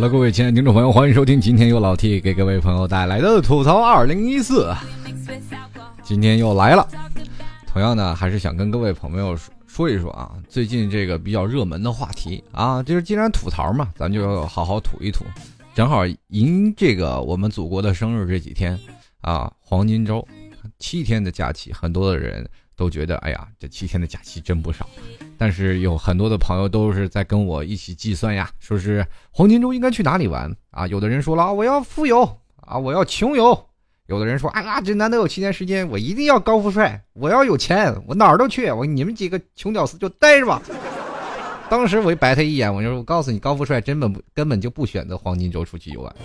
好了各位亲爱的听众朋友，欢迎收听今天由老 T 给各位朋友带来的吐槽二零一四。今天又来了，同样呢，还是想跟各位朋友说一说啊，最近这个比较热门的话题啊，就是既然吐槽嘛，咱就要好好吐一吐。正好迎这个我们祖国的生日这几天啊，黄金周七天的假期，很多的人都觉得，哎呀，这七天的假期真不少。但是有很多的朋友都是在跟我一起计算呀，说是黄金周应该去哪里玩啊？有的人说了，我要富有啊，我要穷游；有的人说，哎呀，这难得有七天时间，我一定要高富帅，我要有钱，我哪儿都去。我你们几个穷屌丝就待着吧。当时我一白他一眼，我就我告诉你，高富帅根本不根本就不选择黄金周出去游玩。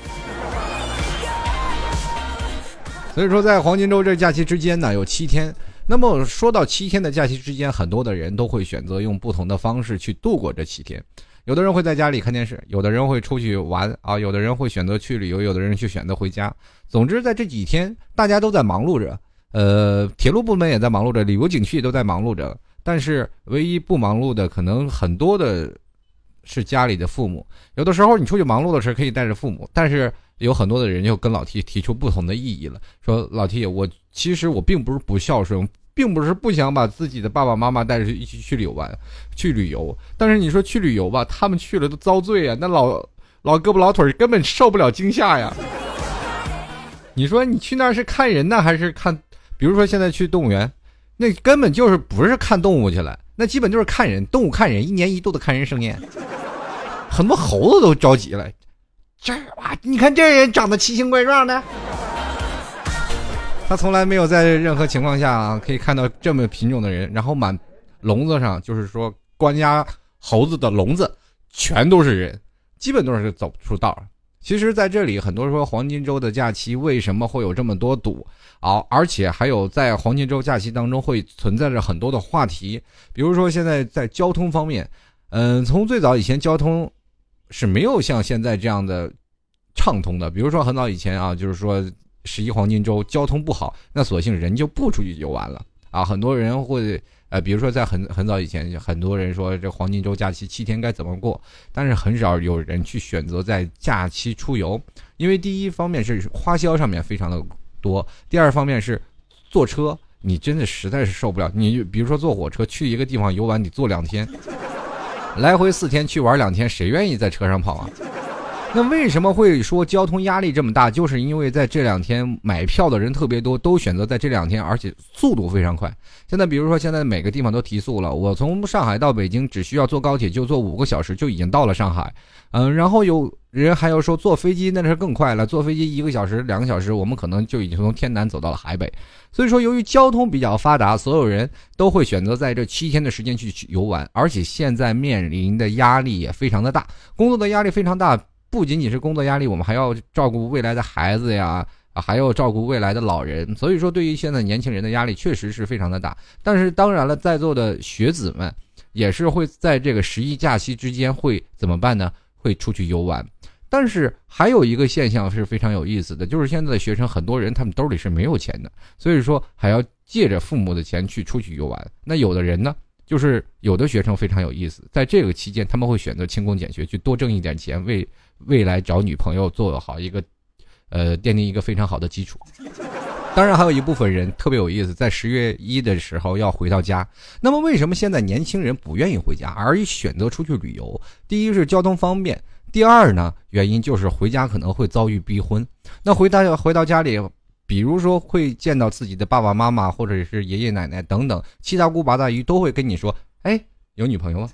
所以说，在黄金周这假期之间呢，有七天。那么说到七天的假期之间，很多的人都会选择用不同的方式去度过这七天。有的人会在家里看电视，有的人会出去玩啊，有的人会选择去旅游，有的人去选择回家。总之，在这几天，大家都在忙碌着，呃，铁路部门也在忙碌着，旅游景区也都在忙碌着。但是，唯一不忙碌的，可能很多的是家里的父母。有的时候，你出去忙碌的时候可以带着父母，但是有很多的人就跟老 T 提出不同的异议了，说老 T，我。其实我并不是不孝顺，并不是不想把自己的爸爸妈妈带着一起去旅游玩，去旅游。但是你说去旅游吧，他们去了都遭罪啊，那老老胳膊老腿根本受不了惊吓呀。你说你去那是看人呢，还是看？比如说现在去动物园，那根本就是不是看动物去了，那基本就是看人。动物看人，一年一度的看人盛宴，很多猴子都着急了。这哇，你看这人长得奇形怪状的。他从来没有在任何情况下啊，可以看到这么品种的人。然后满笼子上，就是说关押猴子的笼子，全都是人，基本都是走不出道。其实，在这里，很多说黄金周的假期为什么会有这么多堵啊？而且还有在黄金周假期当中会存在着很多的话题，比如说现在在交通方面，嗯，从最早以前交通是没有像现在这样的畅通的。比如说很早以前啊，就是说。十一黄金周交通不好，那索性人就不出去游玩了啊！很多人会呃，比如说在很很早以前，很多人说这黄金周假期七天该怎么过，但是很少有人去选择在假期出游，因为第一方面是花销上面非常的多，第二方面是坐车，你真的实在是受不了。你比如说坐火车去一个地方游玩，你坐两天，来回四天去玩两天，谁愿意在车上跑啊？那为什么会说交通压力这么大？就是因为在这两天买票的人特别多，都选择在这两天，而且速度非常快。现在比如说，现在每个地方都提速了，我从上海到北京只需要坐高铁就坐五个小时就已经到了上海。嗯，然后有人还要说坐飞机那是更快了，坐飞机一个小时、两个小时，我们可能就已经从天南走到了海北。所以说，由于交通比较发达，所有人都会选择在这七天的时间去游玩，而且现在面临的压力也非常的大，工作的压力非常大。不仅仅是工作压力，我们还要照顾未来的孩子呀，还要照顾未来的老人。所以说，对于现在年轻人的压力确实是非常的大。但是，当然了，在座的学子们也是会在这个十一假期之间会怎么办呢？会出去游玩。但是还有一个现象是非常有意思的，就是现在的学生很多人他们兜里是没有钱的，所以说还要借着父母的钱去出去游玩。那有的人呢？就是有的学生非常有意思，在这个期间他们会选择勤工俭学，去多挣一点钱，为未来找女朋友做好一个，呃，奠定一个非常好的基础。当然，还有一部分人特别有意思，在十月一的时候要回到家。那么，为什么现在年轻人不愿意回家，而选择出去旅游？第一是交通方便，第二呢，原因就是回家可能会遭遇逼婚。那回到回到家里。比如说会见到自己的爸爸妈妈，或者是爷爷奶奶等等七大姑八大姨，都会跟你说：“哎，有女朋友吗？”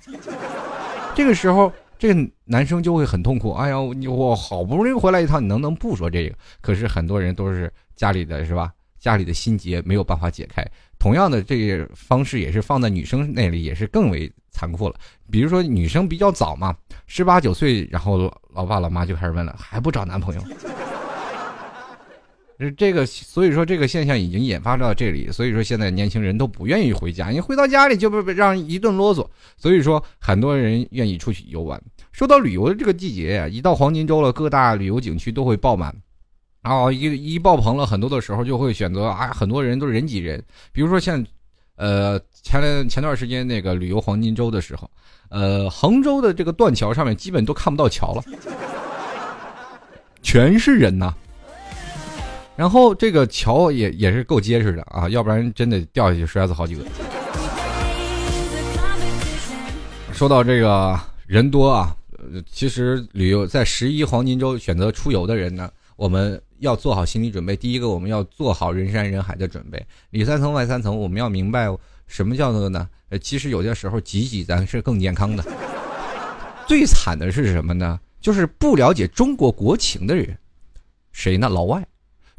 这个时候，这个男生就会很痛苦。哎呀，我好不容易回来一趟，你能不能不说这个？可是很多人都是家里的是吧？家里的心结没有办法解开。同样的，这个方式也是放在女生那里，也是更为残酷了。比如说女生比较早嘛，十八九岁，然后老爸老妈就开始问了，还不找男朋友？这个，所以说这个现象已经引发到这里，所以说现在年轻人都不愿意回家，你回到家里就被让一顿啰嗦，所以说很多人愿意出去游玩。说到旅游的这个季节呀，一到黄金周了，各大旅游景区都会爆满，然后一一爆棚了，很多的时候就会选择啊，很多人都人挤人。比如说像，呃，前前段时间那个旅游黄金周的时候，呃，杭州的这个断桥上面基本都看不到桥了。全是人呐。然后这个桥也也是够结实的啊，要不然真的掉下去摔死好几个。说到这个人多啊，其实旅游在十一黄金周选择出游的人呢，我们要做好心理准备。第一个，我们要做好人山人海的准备，里三层外三层，我们要明白什么叫做呢？呃，其实有些时候挤挤咱是更健康的。最惨的是什么呢？就是不了解中国国情的人，谁呢？老外。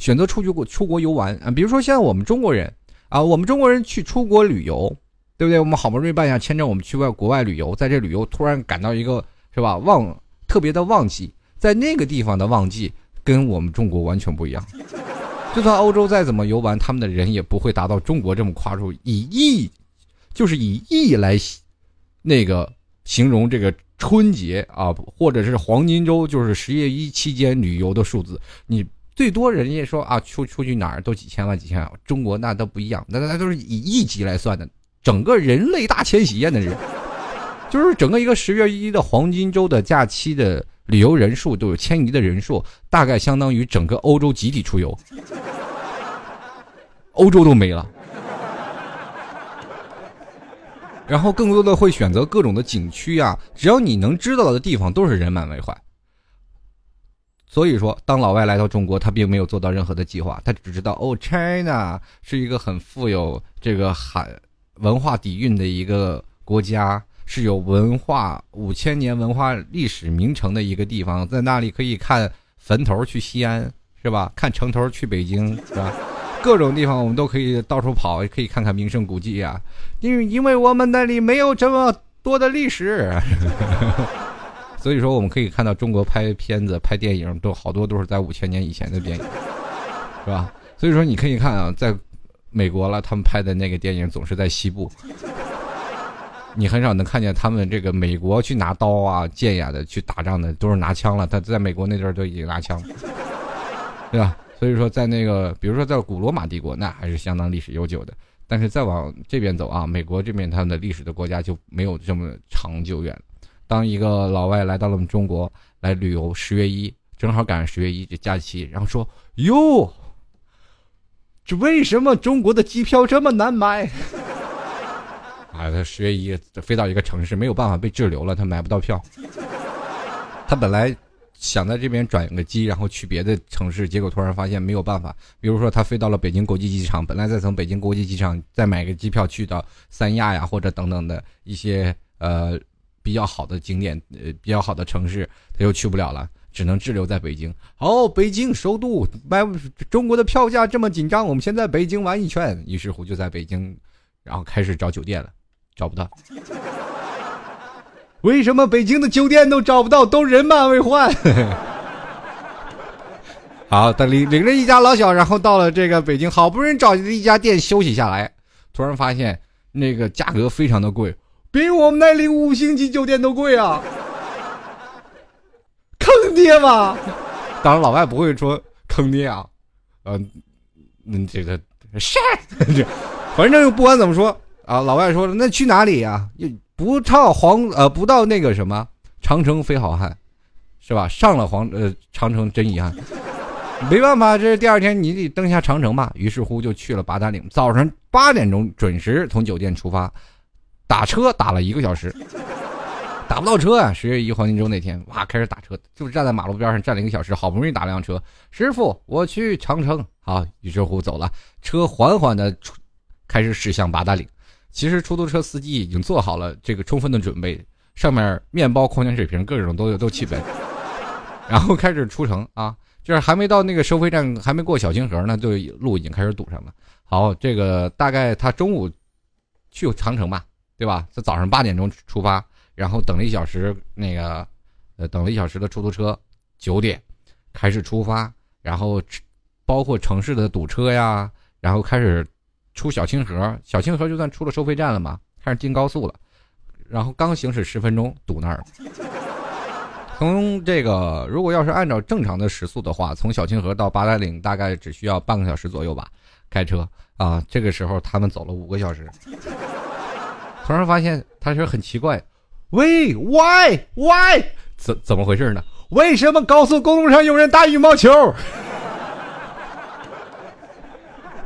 选择出去过出国游玩啊，比如说现在我们中国人啊，我们中国人去出国旅游，对不对？我们好不容易办下签证，我们去外国外旅游，在这旅游突然感到一个是吧旺特别的旺季，在那个地方的旺季跟我们中国完全不一样。就算欧洲再怎么游玩，他们的人也不会达到中国这么夸出以亿，就是以亿来那个形容这个春节啊，或者是黄金周，就是十月一期间旅游的数字，你。最多人家说啊，出出去哪儿都几千万几千万，中国那都不一样，那那都是以亿级来算的，整个人类大迁徙呀，那是，就是整个一个十月一的黄金周的假期的旅游人数都有迁移的人数，大概相当于整个欧洲集体出游，欧洲都没了，然后更多的会选择各种的景区啊，只要你能知道的地方都是人满为患。所以说，当老外来到中国，他并没有做到任何的计划，他只知道哦，China 是一个很富有这个海文化底蕴的一个国家，是有文化五千年文化历史名城的一个地方，在那里可以看坟头去西安是吧？看城头去北京是吧？各种地方我们都可以到处跑，可以看看名胜古迹啊，因因为我们那里没有这么多的历史。所以说，我们可以看到中国拍片子、拍电影都好多都是在五千年以前的电影，是吧？所以说，你可以看啊，在美国了，他们拍的那个电影总是在西部，你很少能看见他们这个美国去拿刀啊、剑呀的去打仗的，都是拿枪了。他在美国那阵儿都已经拿枪了，对吧？所以说，在那个，比如说在古罗马帝国，那还是相当历史悠久的。但是再往这边走啊，美国这边他们的历史的国家就没有这么长久远了。当一个老外来到了我们中国来旅游，十月一正好赶上十月一这假期，然后说：“哟，这为什么中国的机票这么难买？” 啊，他十月一飞到一个城市，没有办法被滞留了，他买不到票。他本来想在这边转个机，然后去别的城市，结果突然发现没有办法。比如说，他飞到了北京国际机场，本来再从北京国际机场再买个机票去到三亚呀，或者等等的一些呃。比较好的景点，呃，比较好的城市，他又去不了了，只能滞留在北京。好，北京首都买中国的票价这么紧张，我们先在北京玩一圈。于是乎就在北京，然后开始找酒店了，找不到。为什么北京的酒店都找不到？都人满为患。好，他领领着一家老小，然后到了这个北京，好不容易找一家店休息下来，突然发现那个价格非常的贵。比我们那里五星级酒店都贵啊！坑爹吗？当然，老外不会说坑爹啊，嗯，嗯，这个是，反正不管怎么说啊，老外说了，那去哪里呀？不到黄呃，不到那个什么长城非好汉，是吧？上了黄呃长城真遗憾，没办法，这是第二天你得登下长城吧。于是乎就去了八达岭，早上八点钟准时从酒店出发。打车打了一个小时，打不到车啊！十月一黄金周那天，哇，开始打车，就是站在马路边上站了一个小时，好不容易打辆车。师傅，我去长城。好，于是乎走了，车缓缓的出开始驶向八达岭。其实出租车司机已经做好了这个充分的准备，上面面包、矿泉水瓶各种都有都齐备，然后开始出城啊，就是还没到那个收费站，还没过小清河呢，就路已经开始堵上了。好，这个大概他中午去长城吧。对吧？在早上八点钟出发，然后等了一小时，那个，呃，等了一小时的出租车，九点开始出发，然后包括城市的堵车呀，然后开始出小清河，小清河就算出了收费站了嘛，开始进高速了，然后刚行驶十分钟堵那儿了。从这个，如果要是按照正常的时速的话，从小清河到八达岭大概只需要半个小时左右吧，开车啊，这个时候他们走了五个小时。突然发现他是很奇怪，喂，why why 怎怎么回事呢为什么高速公路上有人打羽毛球？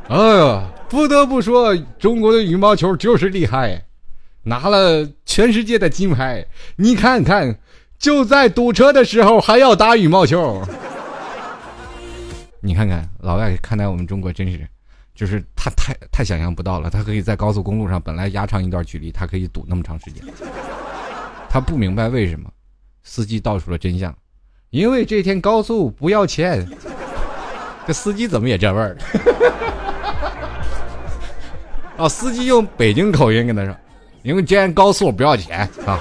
哎呀，不得不说，中国的羽毛球就是厉害，拿了全世界的金牌。你看看，就在堵车的时候还要打羽毛球。你看看，老外看待我们中国真是，就是他太太想象不到了。他可以在高速公路上本来压长一段距离，他可以堵那么长时间。他不明白为什么，司机道出了真相，因为这天高速不要钱。这司机怎么也这味儿？啊！司机用北京口音跟他说：“因为今天高速不要钱啊。”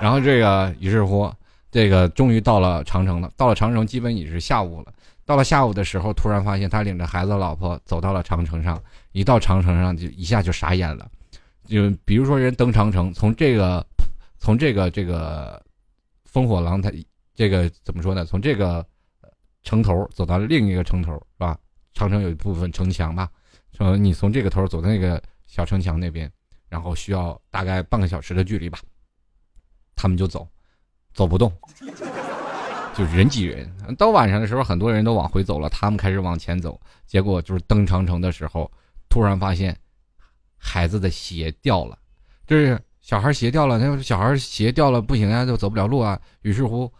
然后这个于是乎，这个终于到了长城了。到了长城，基本已是下午了。到了下午的时候，突然发现他领着孩子、老婆走到了长城上。一到长城上，就一下就傻眼了。就比如说，人登长城，从这个，从这个这个烽火狼台，这个怎么说呢？从这个城头走到另一个城头，是吧？长城有一部分城墙吧。说你从这个头走到那个小城墙那边，然后需要大概半个小时的距离吧。他们就走，走不动，就人挤人。到晚上的时候，很多人都往回走了，他们开始往前走。结果就是登长城的时候，突然发现孩子的鞋掉了，就是小孩鞋掉了。那小孩鞋掉了不行啊，就走不了路啊。于是乎。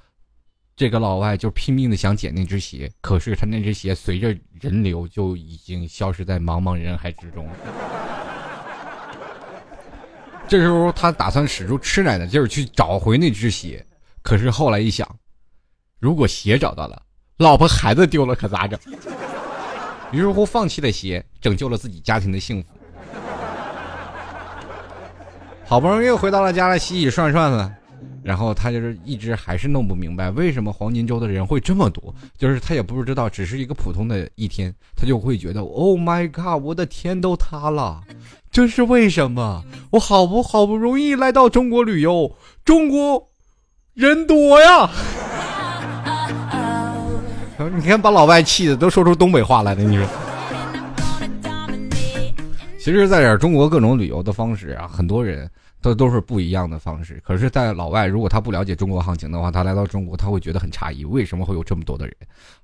这个老外就拼命的想捡那只鞋，可是他那只鞋随着人流就已经消失在茫茫人海之中。这时候他打算使出吃奶的劲儿去找回那只鞋，可是后来一想，如果鞋找到了，老婆孩子丢了可咋整？于是乎放弃了鞋，拯救了自己家庭的幸福。好不容易回到了家了，洗洗涮涮了。然后他就是一直还是弄不明白为什么黄金周的人会这么多，就是他也不知道，只是一个普通的一天，他就会觉得，Oh my god，我的天都塌了，这是为什么？我好不好不容易来到中国旅游，中国人多呀！你看把老外气的都说出东北话来了，你说。其实，在这中国各种旅游的方式啊，很多人。都都是不一样的方式，可是，在老外如果他不了解中国行情的话，他来到中国他会觉得很诧异，为什么会有这么多的人？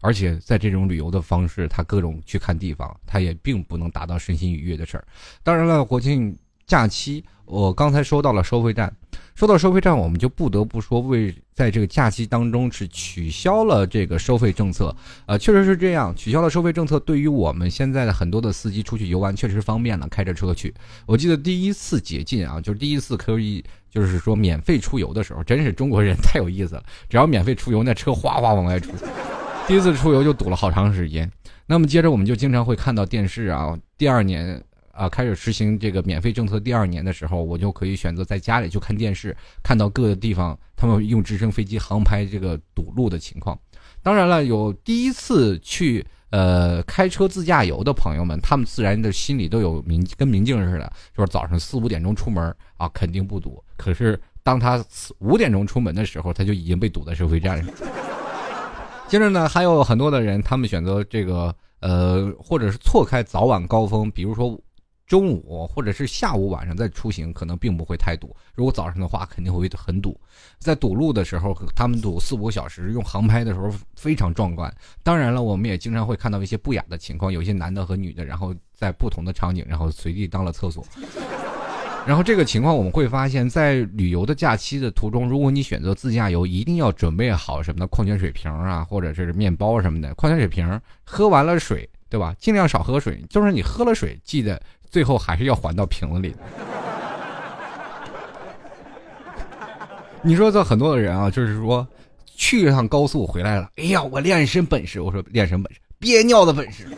而且在这种旅游的方式，他各种去看地方，他也并不能达到身心愉悦的事儿。当然了，国庆假期，我刚才说到了收费站。说到收费站，我们就不得不说，为在这个假期当中是取消了这个收费政策。呃，确实是这样，取消了收费政策，对于我们现在的很多的司机出去游玩确实方便了，开着车去。我记得第一次解禁啊，就是第一次可以，就是说免费出游的时候，真是中国人太有意思了，只要免费出游，那车哗哗往外出。第一次出游就堵了好长时间。那么接着我们就经常会看到电视啊，第二年。啊，开始实行这个免费政策第二年的时候，我就可以选择在家里就看电视，看到各个地方他们用直升飞机航拍这个堵路的情况。当然了，有第一次去呃开车自驾游的朋友们，他们自然的心里都有明跟明镜似的，就是早上四五点钟出门啊，肯定不堵。可是当他五点钟出门的时候，他就已经被堵在收费站上。接着呢，还有很多的人，他们选择这个呃，或者是错开早晚高峰，比如说。中午或者是下午晚上再出行，可能并不会太堵。如果早上的话，肯定会很堵。在堵路的时候，他们堵四五个小时，用航拍的时候非常壮观。当然了，我们也经常会看到一些不雅的情况，有些男的和女的，然后在不同的场景，然后随地当了厕所。然后这个情况我们会发现，在旅游的假期的途中，如果你选择自驾游，一定要准备好什么的矿泉水瓶啊，或者是面包什么的。矿泉水瓶喝完了水，对吧？尽量少喝水。就是你喝了水，记得。最后还是要还到瓶子里。你说这很多的人啊，就是说去一趟高速回来了，哎呀，我练一身本事。我说练什么本事？憋尿的本事。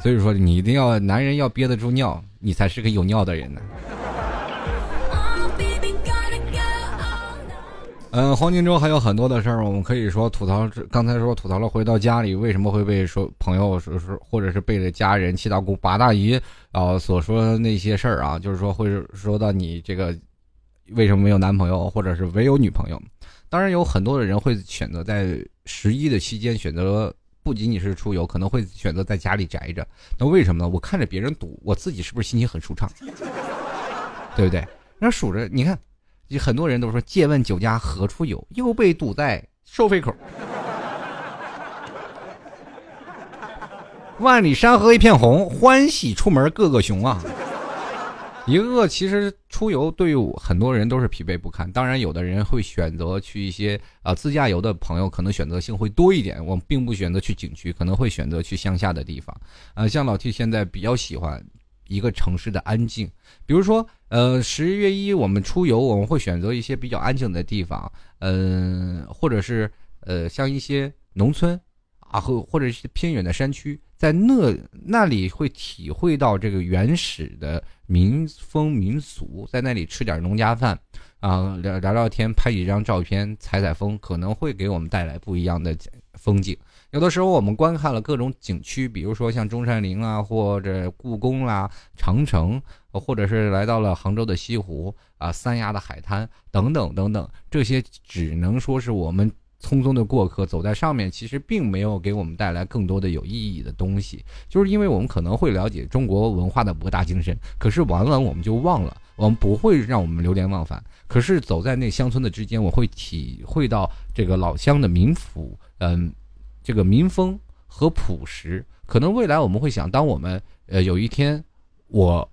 所以说你一定要男人要憋得住尿，你才是个有尿的人呢。嗯，黄金周还有很多的事儿，我们可以说吐槽。刚才说吐槽了，回到家里为什么会被说朋友说说，或者是被着家人、七大姑八大姨啊所说那些事儿啊，就是说会说到你这个为什么没有男朋友，或者是没有女朋友。当然有很多的人会选择在十一的期间选择不仅仅是出游，可能会选择在家里宅着。那为什么呢？我看着别人赌，我自己是不是心情很舒畅？对不对？那数着你看。很多人都说借问酒家何处有，又被堵在收费口。万里山河一片红，欢喜出门个个熊啊！一个个其实出游对于很多人都是疲惫不堪。当然，有的人会选择去一些啊自驾游的朋友，可能选择性会多一点。我并不选择去景区，可能会选择去乡下的地方。啊，像老 T 现在比较喜欢一个城市的安静，比如说呃十月一我们出游，我们会选择一些比较安静的地方，嗯，或者是呃像一些农村啊，或或者是偏远的山区。在那那里会体会到这个原始的民风民俗，在那里吃点农家饭，啊聊聊聊天，拍几张照片，采采风，可能会给我们带来不一样的风景。有的时候我们观看了各种景区，比如说像中山陵啊，或者故宫啦、长城，或者是来到了杭州的西湖啊、三亚的海滩等等等等，这些只能说是我们。匆匆的过客走在上面，其实并没有给我们带来更多的有意义的东西，就是因为我们可能会了解中国文化的博大精深，可是完了我们就忘了，我们不会让我们流连忘返。可是走在那乡村的之间，我会体会到这个老乡的民府，嗯，这个民风和朴实。可能未来我们会想，当我们呃有一天我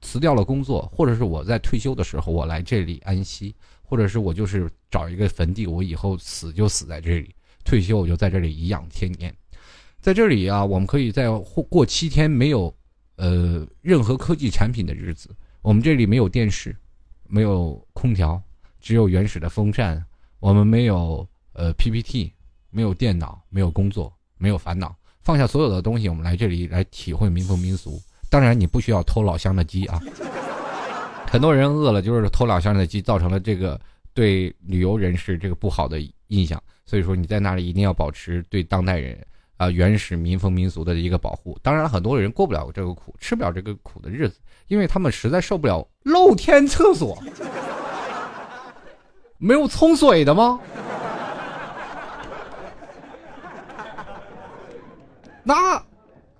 辞掉了工作，或者是我在退休的时候，我来这里安息。或者是我就是找一个坟地，我以后死就死在这里，退休我就在这里颐养天年。在这里啊，我们可以在过七天没有呃任何科技产品的日子。我们这里没有电视，没有空调，只有原始的风扇。我们没有呃 PPT，没有电脑，没有工作，没有烦恼。放下所有的东西，我们来这里来体会民风民俗。当然，你不需要偷老乡的鸡啊。很多人饿了就是偷老乡的鸡，造成了这个对旅游人士这个不好的印象。所以说你在那里一定要保持对当代人啊原始民风民俗的一个保护。当然，很多人过不了这个苦，吃不了这个苦的日子，因为他们实在受不了露天厕所。没有冲水的吗？那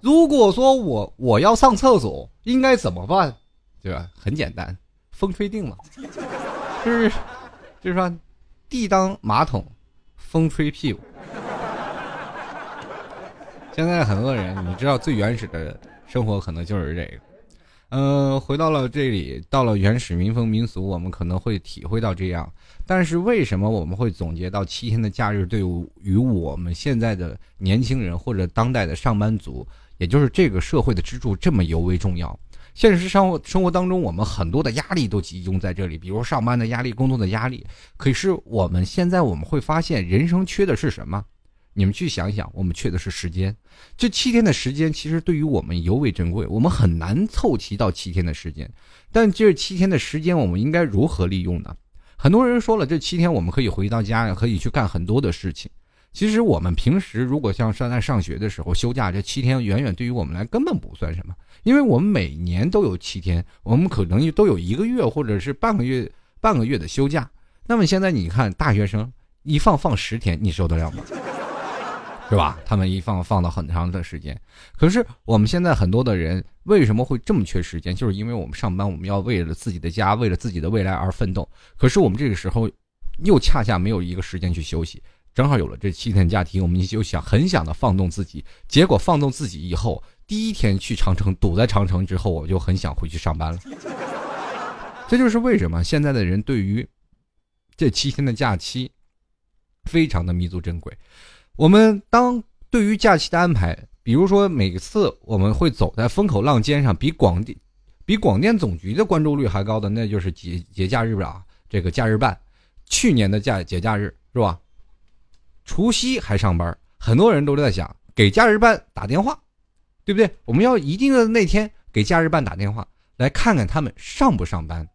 如果说我我要上厕所，应该怎么办？对吧？很简单。风吹定了，就是，就是说，地当马桶，风吹屁股。现在很多人，你知道最原始的生活可能就是这个。嗯，回到了这里，到了原始民风民俗，我们可能会体会到这样。但是为什么我们会总结到七天的假日对于我们现在的年轻人或者当代的上班族，也就是这个社会的支柱这么尤为重要？现实生活生活当中，我们很多的压力都集中在这里，比如上班的压力、工作的压力。可是我们现在我们会发现，人生缺的是什么？你们去想想，我们缺的是时间。这七天的时间其实对于我们尤为珍贵，我们很难凑齐到七天的时间。但这七天的时间，我们应该如何利用呢？很多人说了，这七天我们可以回到家，可以去干很多的事情。其实我们平时如果像上在上学的时候休假，这七天远远对于我们来根本不算什么，因为我们每年都有七天，我们可能都有一个月或者是半个月半个月的休假。那么现在你看大学生一放放十天，你受得了吗？是吧？他们一放放到很长的时间。可是我们现在很多的人为什么会这么缺时间？就是因为我们上班，我们要为了自己的家，为了自己的未来而奋斗。可是我们这个时候又恰恰没有一个时间去休息。正好有了这七天假期，我们就想很想的放纵自己。结果放纵自己以后，第一天去长城堵在长城之后，我就很想回去上班了。这就是为什么现在的人对于这七天的假期非常的弥足珍贵。我们当对于假期的安排，比如说每次我们会走在风口浪尖上，比广电比广电总局的关注率还高的，那就是节节假日吧，这个假日办，去年的假节假日是吧？除夕还上班，很多人都在想给假日办打电话，对不对？我们要一定的那天给假日办打电话，来看看他们上不上班。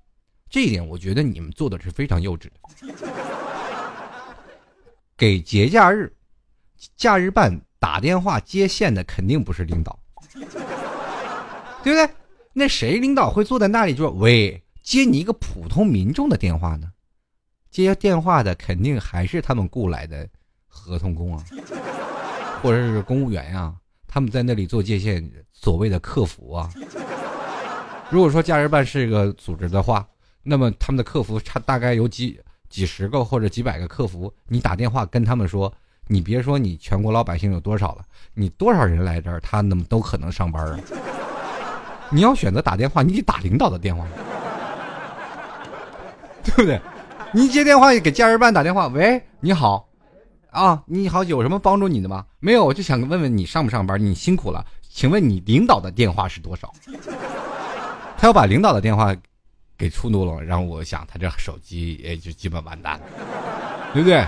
这一点，我觉得你们做的是非常幼稚的。给节假日假日办打电话接线的肯定不是领导，对不对？那谁领导会坐在那里说：“喂，接你一个普通民众的电话呢？”接电话的肯定还是他们雇来的。合同工啊，或者是公务员呀，他们在那里做接线，所谓的客服啊。如果说假日办是一个组织的话，那么他们的客服差大概有几几十个或者几百个客服，你打电话跟他们说，你别说你全国老百姓有多少了，你多少人来这儿，他那么都可能上班啊。你要选择打电话，你得打领导的电话，对不对？你接电话给假日办打电话，喂，你好，啊，你好，有什么帮助你的吗？没有，我就想问问你上不上班？你辛苦了，请问你领导的电话是多少？他要把领导的电话给触怒了，然后我想他这手机也就基本完蛋了，对不对？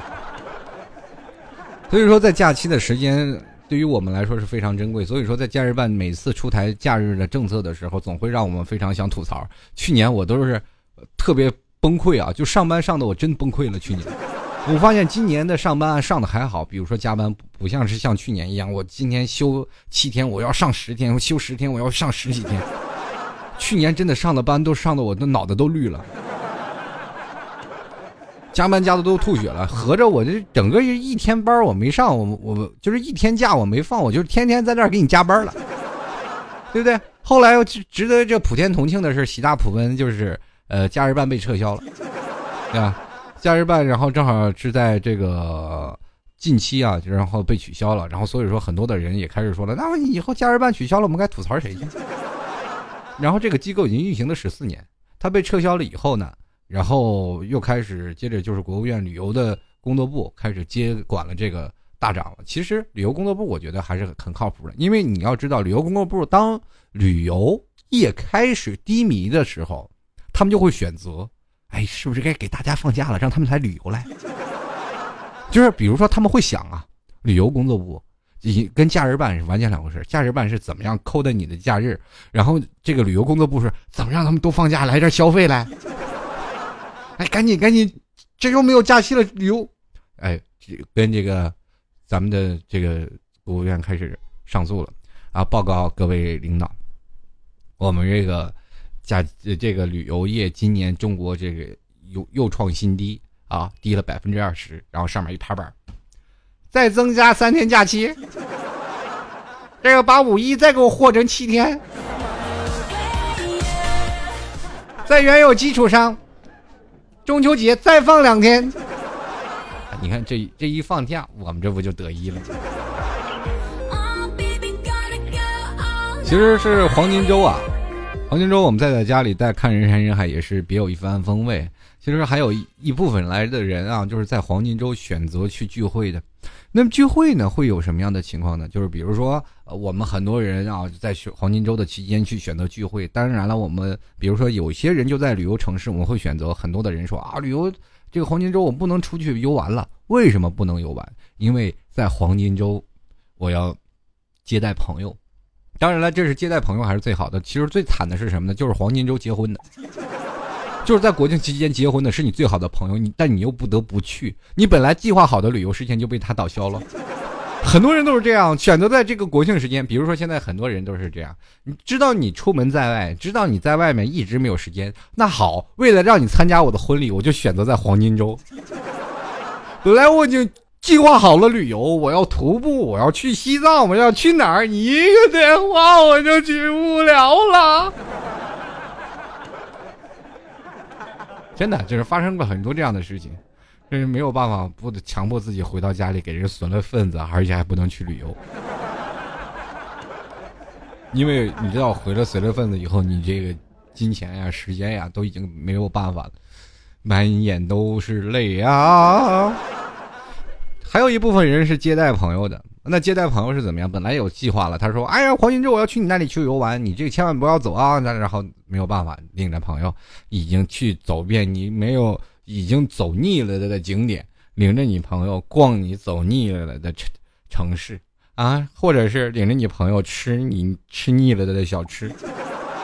所以说，在假期的时间。对于我们来说是非常珍贵，所以说在假日办每次出台假日的政策的时候，总会让我们非常想吐槽。去年我都是特别崩溃啊，就上班上的我真崩溃了。去年我发现今年的上班上的还好，比如说加班不像是像去年一样，我今天休七天，我要上十天，我休十天，我要上十几天。去年真的上的班都上的我的脑袋都绿了。加班加的都吐血了，合着我这整个一天班我没上，我我就是一天假我没放，我就是天天在这儿给你加班了，对不对？后来值得这普天同庆的是，喜大普奔就是呃假日办被撤销了，对 吧？假日办然后正好是在这个近期啊，然后被取消了，然后所以说很多的人也开始说了，那么以后假日办取消了，我们该吐槽谁去？然后这个机构已经运行了十四年，它被撤销了以后呢？然后又开始，接着就是国务院旅游的工作部开始接管了这个大涨了。其实旅游工作部我觉得还是很靠谱的，因为你要知道，旅游工作部当旅游业开始低迷的时候，他们就会选择，哎，是不是该给大家放假了，让他们来旅游来？就是比如说他们会想啊，旅游工作部一跟假日办是完全两回事。假日办是怎么样扣的你的假日，然后这个旅游工作部是怎么让他们都放假来这儿消费来？哎，赶紧赶紧，这又没有假期了，旅游，哎，跟这个咱们的这个国务院开始上诉了啊！报告各位领导，我们这个假这个旅游业今年中国这个又又创新低啊，低了百分之二十，然后上面一拍板，再增加三天假期，这个把五一再给我货成七天，在原有基础上。中秋节再放两天，你看这这一放假，我们这不就得意了？其实是黄金周啊，黄金周我们在在家里在看人山人海，也是别有一番风味。其实还有一一部分来的人啊，就是在黄金周选择去聚会的。那么聚会呢，会有什么样的情况呢？就是比如说，我们很多人啊，在选黄金周的期间去选择聚会。当然了，我们比如说有些人就在旅游城市，我们会选择很多的人说啊，旅游这个黄金周我不能出去游玩了。为什么不能游玩？因为在黄金周，我要接待朋友。当然了，这是接待朋友还是最好的。其实最惨的是什么呢？就是黄金周结婚的。就是在国庆期间结婚的是你最好的朋友，你但你又不得不去，你本来计划好的旅游时间就被他倒消了。很多人都是这样选择在这个国庆时间，比如说现在很多人都是这样，你知道你出门在外，知道你在外面一直没有时间，那好，为了让你参加我的婚礼，我就选择在黄金周。本来我已经计划好了旅游，我要徒步，我要去西藏，我要去哪儿，你一个电话我就去不了了。真的就是发生过很多这样的事情，就是没有办法，不强迫自己回到家里给人损了份子，而且还不能去旅游，因为你知道回了损了份子以后，你这个金钱呀、时间呀都已经没有办法了，满眼都是泪啊。还有一部分人是接待朋友的。那接待朋友是怎么样？本来有计划了，他说：“哎呀，黄金周我要去你那里去游玩，你这个千万不要走啊！”那然后没有办法，领着朋友已经去走遍你没有已经走腻了的景点，领着你朋友逛你走腻了的城城市啊，或者是领着你朋友吃你吃腻了的小吃，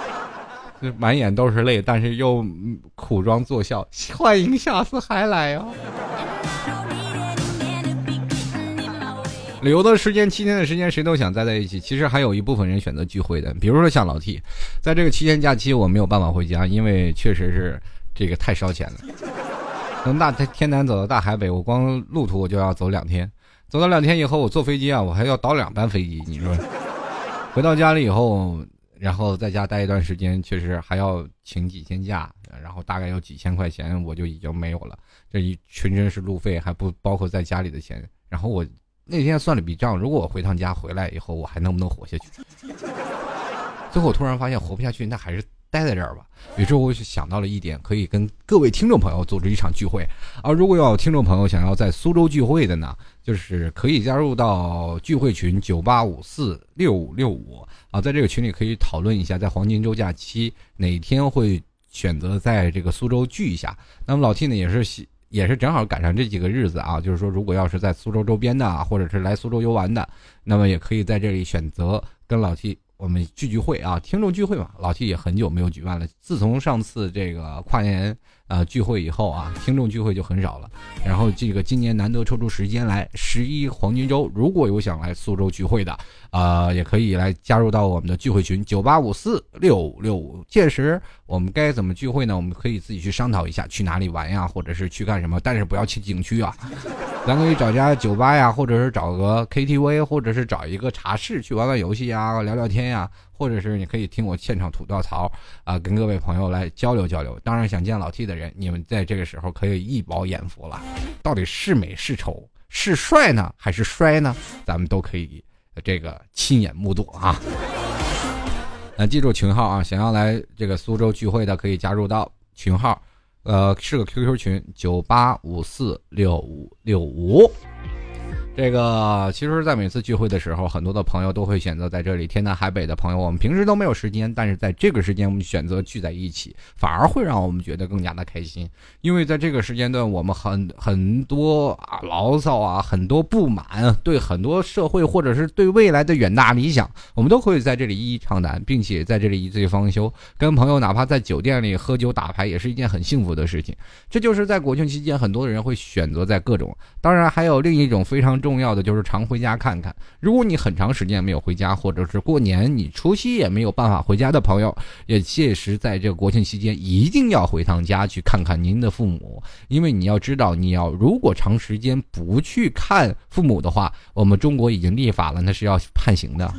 满眼都是泪，但是又苦装作笑，欢迎下次还来哦。旅游的时间七天的时间，谁都想待在一起。其实还有一部分人选择聚会的，比如说像老 T，在这个七天假期我没有办法回家，因为确实是这个太烧钱了。从大天南走到大海北，我光路途我就要走两天，走到两天以后，我坐飞机啊，我还要倒两班飞机。你说，回到家里以后，然后在家待一段时间，确实还要请几天假，然后大概要几千块钱，我就已经没有了。这一纯真是路费，还不包括在家里的钱。然后我那天算了笔账，如果我回趟家回来以后，我还能不能活下去？最后突然发现活不下去，那还是。待在这儿吧。于是我就想到了一点，可以跟各位听众朋友组织一场聚会。而如果有听众朋友想要在苏州聚会的呢，就是可以加入到聚会群九八五四六五六五啊，在这个群里可以讨论一下，在黄金周假期哪天会选择在这个苏州聚一下。那么老 T 呢，也是也是正好赶上这几个日子啊，就是说如果要是在苏州周边的，或者是来苏州游玩的，那么也可以在这里选择跟老 T。我们聚聚会啊，听众聚会嘛，老 T 也很久没有举办了。自从上次这个跨年。呃，聚会以后啊，听众聚会就很少了。然后这个今年难得抽出时间来，十一黄金周，如果有想来苏州聚会的，啊，也可以来加入到我们的聚会群九八五四六五六五。届时我们该怎么聚会呢？我们可以自己去商讨一下，去哪里玩呀，或者是去干什么？但是不要去景区啊，咱可以找家酒吧呀，或者是找个 KTV，或者是找一个茶室去玩玩游戏呀，聊聊天呀。或者是你可以听我现场吐吐槽啊，跟各位朋友来交流交流。当然，想见老 T 的人，你们在这个时候可以一饱眼福了。到底是美是丑，是帅呢还是衰呢？咱们都可以这个亲眼目睹啊。那，记住群号啊，想要来这个苏州聚会的可以加入到群号，呃，是个 QQ 群九八五四六五六五。这个其实，在每次聚会的时候，很多的朋友都会选择在这里。天南海北的朋友，我们平时都没有时间，但是在这个时间，我们选择聚在一起，反而会让我们觉得更加的开心。因为在这个时间段，我们很很多啊牢骚啊，很多不满，对很多社会或者是对未来的远大理想，我们都可以在这里一一畅谈，并且在这里一醉方休。跟朋友哪怕在酒店里喝酒打牌，也是一件很幸福的事情。这就是在国庆期间，很多的人会选择在各种。当然，还有另一种非常。重要的就是常回家看看。如果你很长时间没有回家，或者是过年你除夕也没有办法回家的朋友，也届时在这个国庆期间一定要回趟家去看看您的父母，因为你要知道，你要如果长时间不去看父母的话，我们中国已经立法了，那是要判刑的。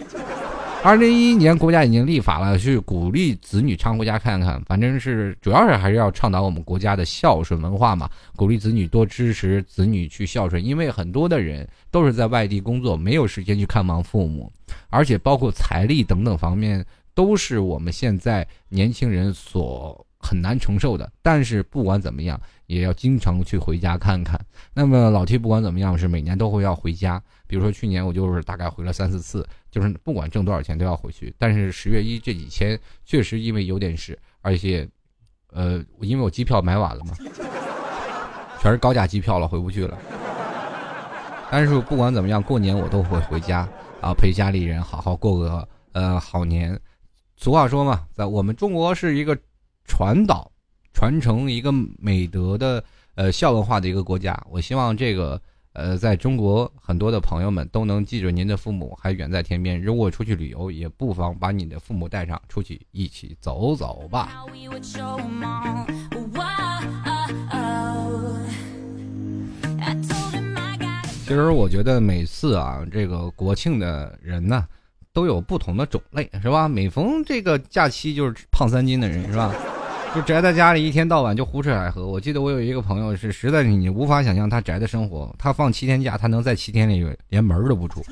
二零一一年，国家已经立法了，去鼓励子女常回家看看。反正是主要是还是要倡导我们国家的孝顺文化嘛，鼓励子女多支持子女去孝顺。因为很多的人都是在外地工作，没有时间去看望父母，而且包括财力等等方面，都是我们现在年轻人所很难承受的。但是不管怎么样，也要经常去回家看看。那么老 T 不管怎么样是每年都会要回家。比如说去年我就是大概回了三四次，就是不管挣多少钱都要回去。但是十月一这几天确实因为有点事，而且，呃，因为我机票买晚了嘛，全是高价机票了，回不去了。但是不管怎么样，过年我都会回家啊，陪家里人好好过个呃好年。俗话说嘛，在我们中国是一个传导、传承一个美德的呃孝文化的一个国家。我希望这个。呃，在中国很多的朋友们都能记住您的父母还远在天边。如果出去旅游，也不妨把你的父母带上，出去一起走走吧。其实我觉得每次啊，这个国庆的人呢，都有不同的种类，是吧？每逢这个假期，就是胖三斤的人，是吧？就宅在家里一天到晚就胡吃海喝。我记得我有一个朋友是实在是你无法想象他宅的生活。他放七天假，他能在七天里连门都不出。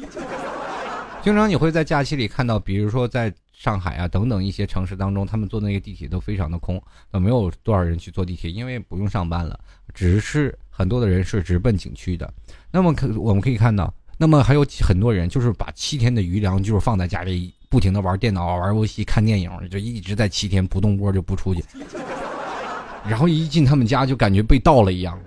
经常你会在假期里看到，比如说在上海啊等等一些城市当中，他们坐那个地铁都非常的空，都没有多少人去坐地铁，因为不用上班了，只是很多的人是直奔景区的。那么可我们可以看到，那么还有很多人就是把七天的余粮就是放在家里。不停的玩电脑、玩游戏、看电影，就一直在七天不动窝就不出去。然后一进他们家就感觉被盗了一样，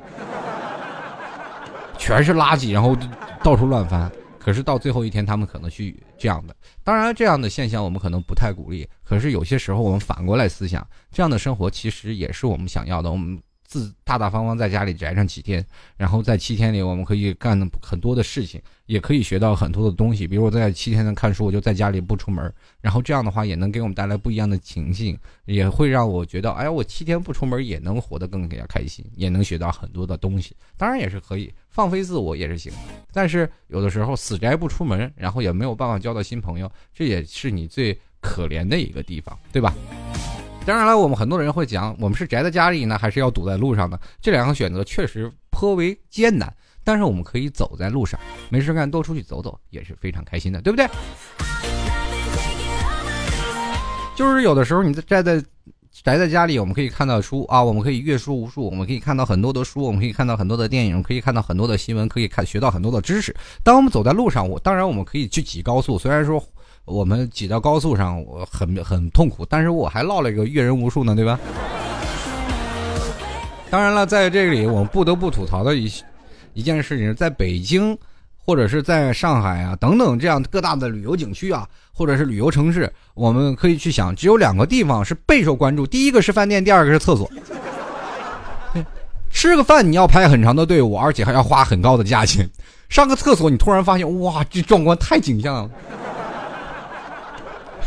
全是垃圾，然后到处乱翻。可是到最后一天，他们可能去这样的。当然，这样的现象我们可能不太鼓励。可是有些时候，我们反过来思想，这样的生活其实也是我们想要的。我们。自大大方方在家里宅上几天，然后在七天里，我们可以干很多的事情，也可以学到很多的东西。比如我在七天的看书，我就在家里不出门，然后这样的话也能给我们带来不一样的情境，也会让我觉得，哎，我七天不出门也能活得更加开心，也能学到很多的东西。当然也是可以放飞自我也是行，但是有的时候死宅不出门，然后也没有办法交到新朋友，这也是你最可怜的一个地方，对吧？当然了，我们很多人会讲，我们是宅在家里呢，还是要堵在路上呢？这两个选择确实颇为艰难，但是我们可以走在路上，没事干多出去走走也是非常开心的，对不对？就是有的时候你在宅在宅在家里，我们可以看到书啊，我们可以阅书无数，我们可以看到很多的书，我们可以看到很多的电影，可以看到很多的新闻，可以看学到很多的知识。当我们走在路上，我当然我们可以去挤高速，虽然说。我们挤到高速上，我很很痛苦，但是我还落了一个阅人无数呢，对吧？当然了，在这里我们不得不吐槽的一一件事情，在北京或者是在上海啊等等这样各大的旅游景区啊，或者是旅游城市，我们可以去想，只有两个地方是备受关注，第一个是饭店，第二个是厕所。吃个饭你要排很长的队伍，而且还要花很高的价钱；上个厕所你突然发现，哇，这壮观太景象了。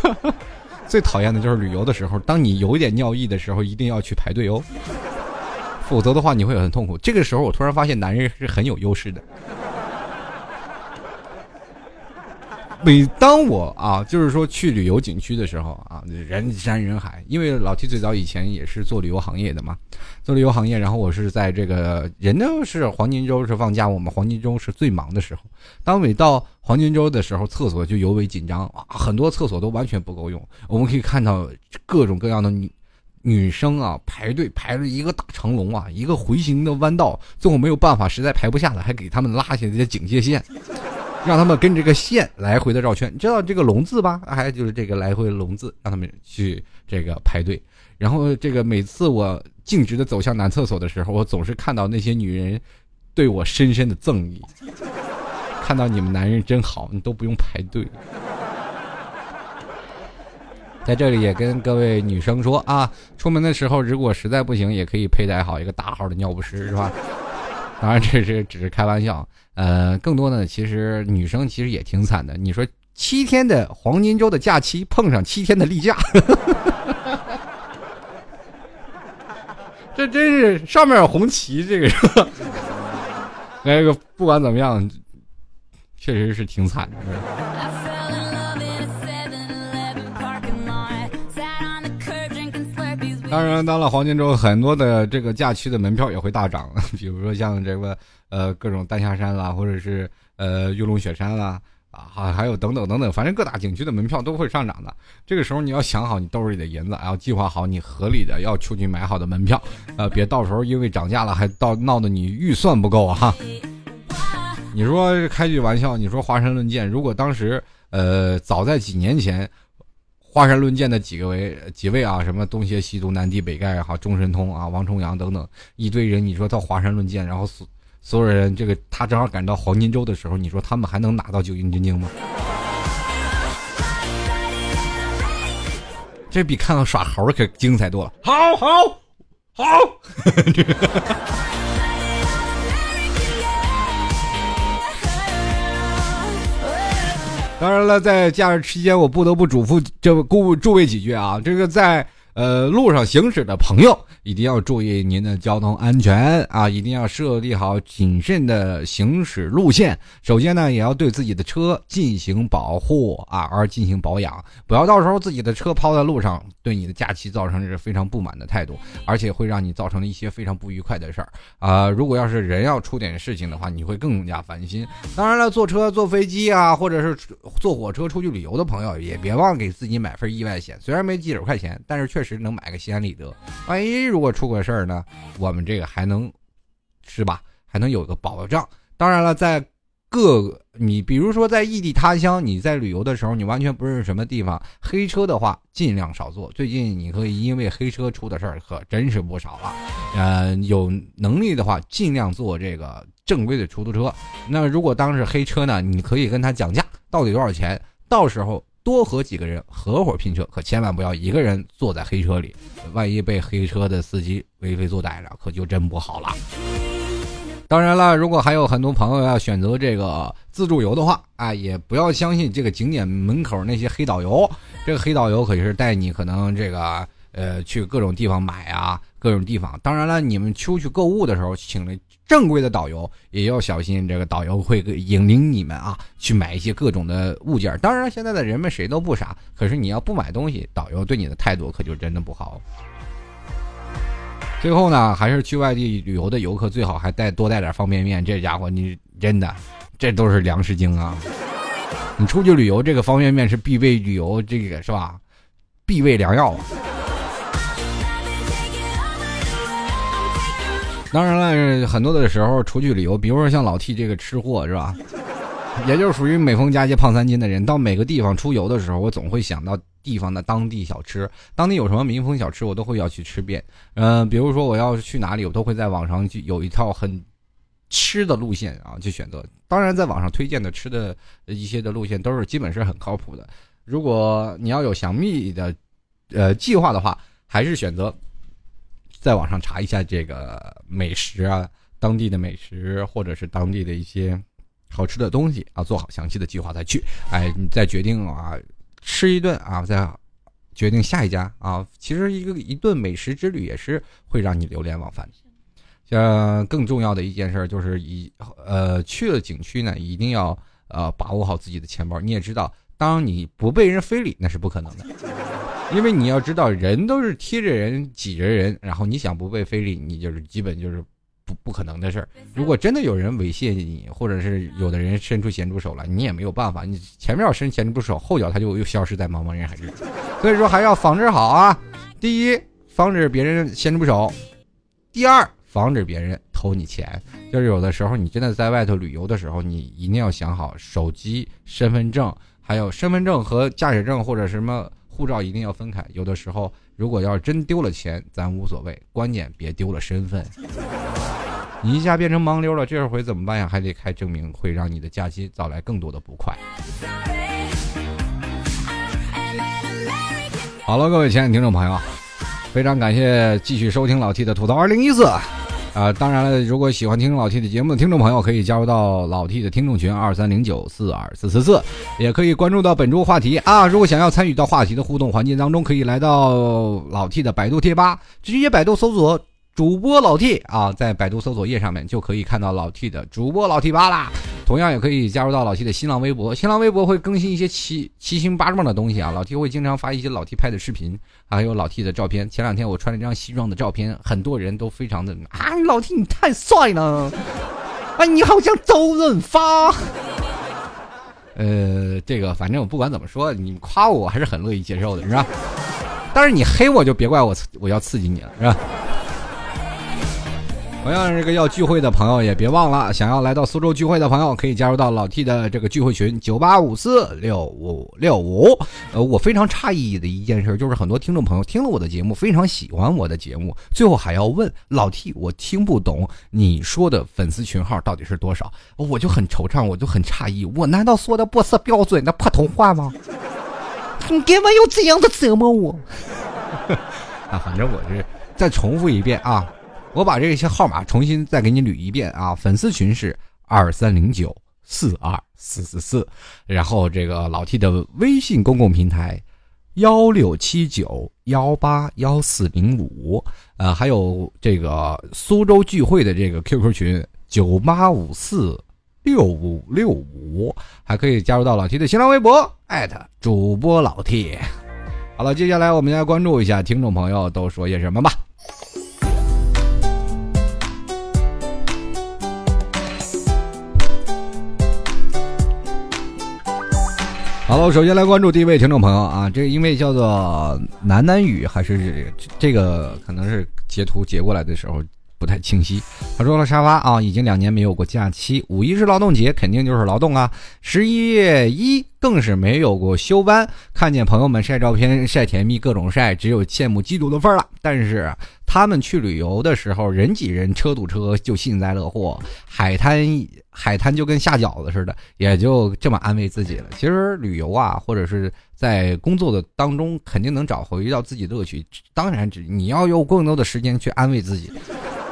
最讨厌的就是旅游的时候，当你有一点尿意的时候，一定要去排队哦，否则的话你会很痛苦。这个时候，我突然发现男人是很有优势的。每当我啊，就是说去旅游景区的时候啊，人山人海。因为老 T 最早以前也是做旅游行业的嘛，做旅游行业，然后我是在这个人呢是黄金周是放假，我们黄金周是最忙的时候。当每到黄金周的时候，厕所就尤为紧张啊，很多厕所都完全不够用。我们可以看到各种各样的女女生啊排队排了一个大长龙啊，一个回形的弯道，最后没有办法，实在排不下了，还给他们拉下这些警戒线。让他们跟这个线来回的绕圈，你知道这个龙字吧？还就是这个来回龙字，让他们去这个排队。然后这个每次我径直的走向男厕所的时候，我总是看到那些女人对我深深的赠意。看到你们男人真好，你都不用排队。在这里也跟各位女生说啊，出门的时候如果实在不行，也可以佩戴好一个大号的尿不湿，是吧？当然这是只是开玩笑。呃，更多的其实女生其实也挺惨的。你说七天的黄金周的假期碰上七天的例假，这真是上面有红旗，这个是吧？那个不管怎么样，确实是挺惨的。当然，到了黄金周，很多的这个假期的门票也会大涨，比如说像这个呃各种丹霞山啦，或者是呃玉龙雪山啦，啊还还有等等等等，反正各大景区的门票都会上涨的。这个时候你要想好你兜里的银子，要计划好你合理的要出去买好的门票，呃别到时候因为涨价了还到闹得你预算不够哈。你说开句玩笑，你说华山论剑，如果当时呃早在几年前。华山论剑的几个位几位啊，什么东邪西毒南帝北丐哈，钟神通啊，王重阳等等一堆人，你说到华山论剑，然后所所有人这个他正好赶到黄金周的时候，你说他们还能拿到九阴真经吗？这比看到耍猴可精彩多了！好好好。当然了，在假日期间，我不得不嘱咐这顾诸位几句啊，这个在。呃，路上行驶的朋友一定要注意您的交通安全啊！一定要设立好谨慎的行驶路线。首先呢，也要对自己的车进行保护啊，而进行保养，不要到时候自己的车抛在路上，对你的假期造成是非常不满的态度，而且会让你造成一些非常不愉快的事儿啊！如果要是人要出点事情的话，你会更加烦心。当然了，坐车、坐飞机啊，或者是坐火车出去旅游的朋友，也别忘给自己买份意外险。虽然没几十块钱，但是确确。实能买个心安理得，万一如果出个事儿呢，我们这个还能是吧？还能有个保障。当然了，在各你比如说在异地他乡，你在旅游的时候，你完全不认识什么地方，黑车的话尽量少坐。最近你可以因为黑车出的事儿可真是不少了。呃，有能力的话尽量坐这个正规的出租车。那如果当是黑车呢，你可以跟他讲价，到底多少钱？到时候。多和几个人合伙拼车，可千万不要一个人坐在黑车里，万一被黑车的司机为非作歹了，可就真不好了。当然了，如果还有很多朋友要选择这个自助游的话，啊，也不要相信这个景点门口那些黑导游，这个黑导游可是带你可能这个呃，去各种地方买啊，各种地方。当然了，你们出去购物的时候，请了正规的导游，也要小心，这个导游会引领你们啊，去买一些各种的物件。当然，现在的人们谁都不傻，可是你要不买东西，导游对你的态度可就真的不好。最后呢，还是去外地旅游的游客最好还带多带点方便面，这家伙你真的，这都是粮食精啊！你出去旅游，这个方便面是必备旅游，这个是吧？必备良药。当然了，很多的时候出去旅游，比如说像老 T 这个吃货是吧？也就是属于每逢佳节胖三斤的人。到每个地方出游的时候，我总会想到地方的当地小吃，当地有什么民风小吃，我都会要去吃遍。嗯，比如说我要是去哪里，我都会在网上去有一套很吃的路线啊去选择。当然，在网上推荐的吃的一些的路线都是基本是很靠谱的。如果你要有详密的呃计划的话，还是选择。在网上查一下这个美食啊，当地的美食或者是当地的一些好吃的东西啊，做好详细的计划再去。哎，你再决定啊，吃一顿啊，再决定下一家啊。其实一个一顿美食之旅也是会让你流连忘返。像更重要的一件事就是一呃去了景区呢，一定要呃把握好自己的钱包。你也知道，当你不被人非礼，那是不可能的。因为你要知道，人都是贴着人挤着人，然后你想不被非礼，你就是基本就是不不可能的事儿。如果真的有人猥亵你，或者是有的人伸出咸猪手来，你也没有办法。你前面要伸咸猪手，后脚他就又消失在茫茫人海之中。所以说还要防止好啊。第一，防止别人咸猪手；第二，防止别人偷你钱。就是有的时候你真的在外头旅游的时候，你一定要想好手机、身份证，还有身份证和驾驶证或者什么。护照一定要分开。有的时候，如果要是真丢了钱，咱无所谓，关键别丢了身份。你一下变成盲流了，这回怎么办呀？还得开证明，会让你的假期招来更多的不快。好了，各位亲爱的听众朋友，非常感谢继续收听老 T 的吐槽二零一四。啊，当然了，如果喜欢听老 T 的节目的听众朋友，可以加入到老 T 的听众群二三零九四二四四四，也可以关注到本周话题啊。如果想要参与到话题的互动环节当中，可以来到老 T 的百度贴吧，直接百度搜索。主播老 T 啊，在百度搜索页上面就可以看到老 T 的主播老 T 吧啦。同样也可以加入到老 T 的新浪微博，新浪微博会更新一些七七星八状的东西啊。老 T 会经常发一些老 T 拍的视频，还有老 T 的照片。前两天我穿了一张西装的照片，很多人都非常的 啊，老 T 你太帅了，哎，你好像周润发。呃，这个反正我不管怎么说，你夸我还是很乐意接受的，是吧？但是你黑我就别怪我，我要刺激你了，是吧？同样，这个要聚会的朋友也别忘了，想要来到苏州聚会的朋友，可以加入到老 T 的这个聚会群九八五四六五六五。呃，我非常诧异的一件事就是，很多听众朋友听了我的节目，非常喜欢我的节目，最后还要问老 T，我听不懂你说的粉丝群号到底是多少，我就很惆怅，我就很诧异，我难道说的不是标准的普通话吗？你干嘛要这样的折磨我？啊，反正我是再重复一遍啊。我把这些号码重新再给你捋一遍啊！粉丝群是二三零九四二四四四，然后这个老 T 的微信公共平台幺六七九幺八幺四零五，呃，还有这个苏州聚会的这个 QQ 群九八五四六五六五，还可以加入到老 T 的新浪微博艾特主播老 T。好了，接下来我们来关注一下听众朋友都说些什么吧。好了，首先来关注第一位听众朋友啊，这因为叫做南南语，还是这个可能是截图截过来的时候不太清晰。他说了沙发啊，已经两年没有过假期，五一是劳动节，肯定就是劳动啊。十一月一更是没有过休班，看见朋友们晒照片、晒甜蜜，各种晒，只有羡慕嫉妒的份儿了。但是他们去旅游的时候，人挤人，车堵车，就幸灾乐祸，海滩。海滩就跟下饺子似的，也就这么安慰自己了。其实旅游啊，或者是在工作的当中，肯定能找回到自己乐趣。当然，你要有更多的时间去安慰自己。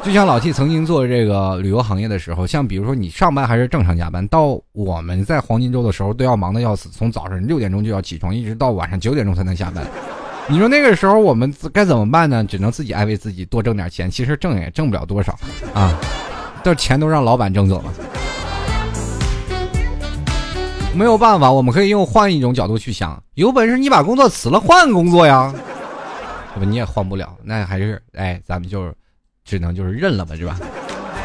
就像老 T 曾经做这个旅游行业的时候，像比如说你上班还是正常加班，到我们在黄金周的时候都要忙得要死，从早上六点钟就要起床，一直到晚上九点钟才能下班。你说那个时候我们该怎么办呢？只能自己安慰自己，多挣点钱。其实挣也挣不了多少啊，这钱都让老板挣走了。没有办法，我们可以用换一种角度去想，有本事你把工作辞了，换工作呀。不，你也换不了，那还是哎，咱们就只能就是认了吧，是吧？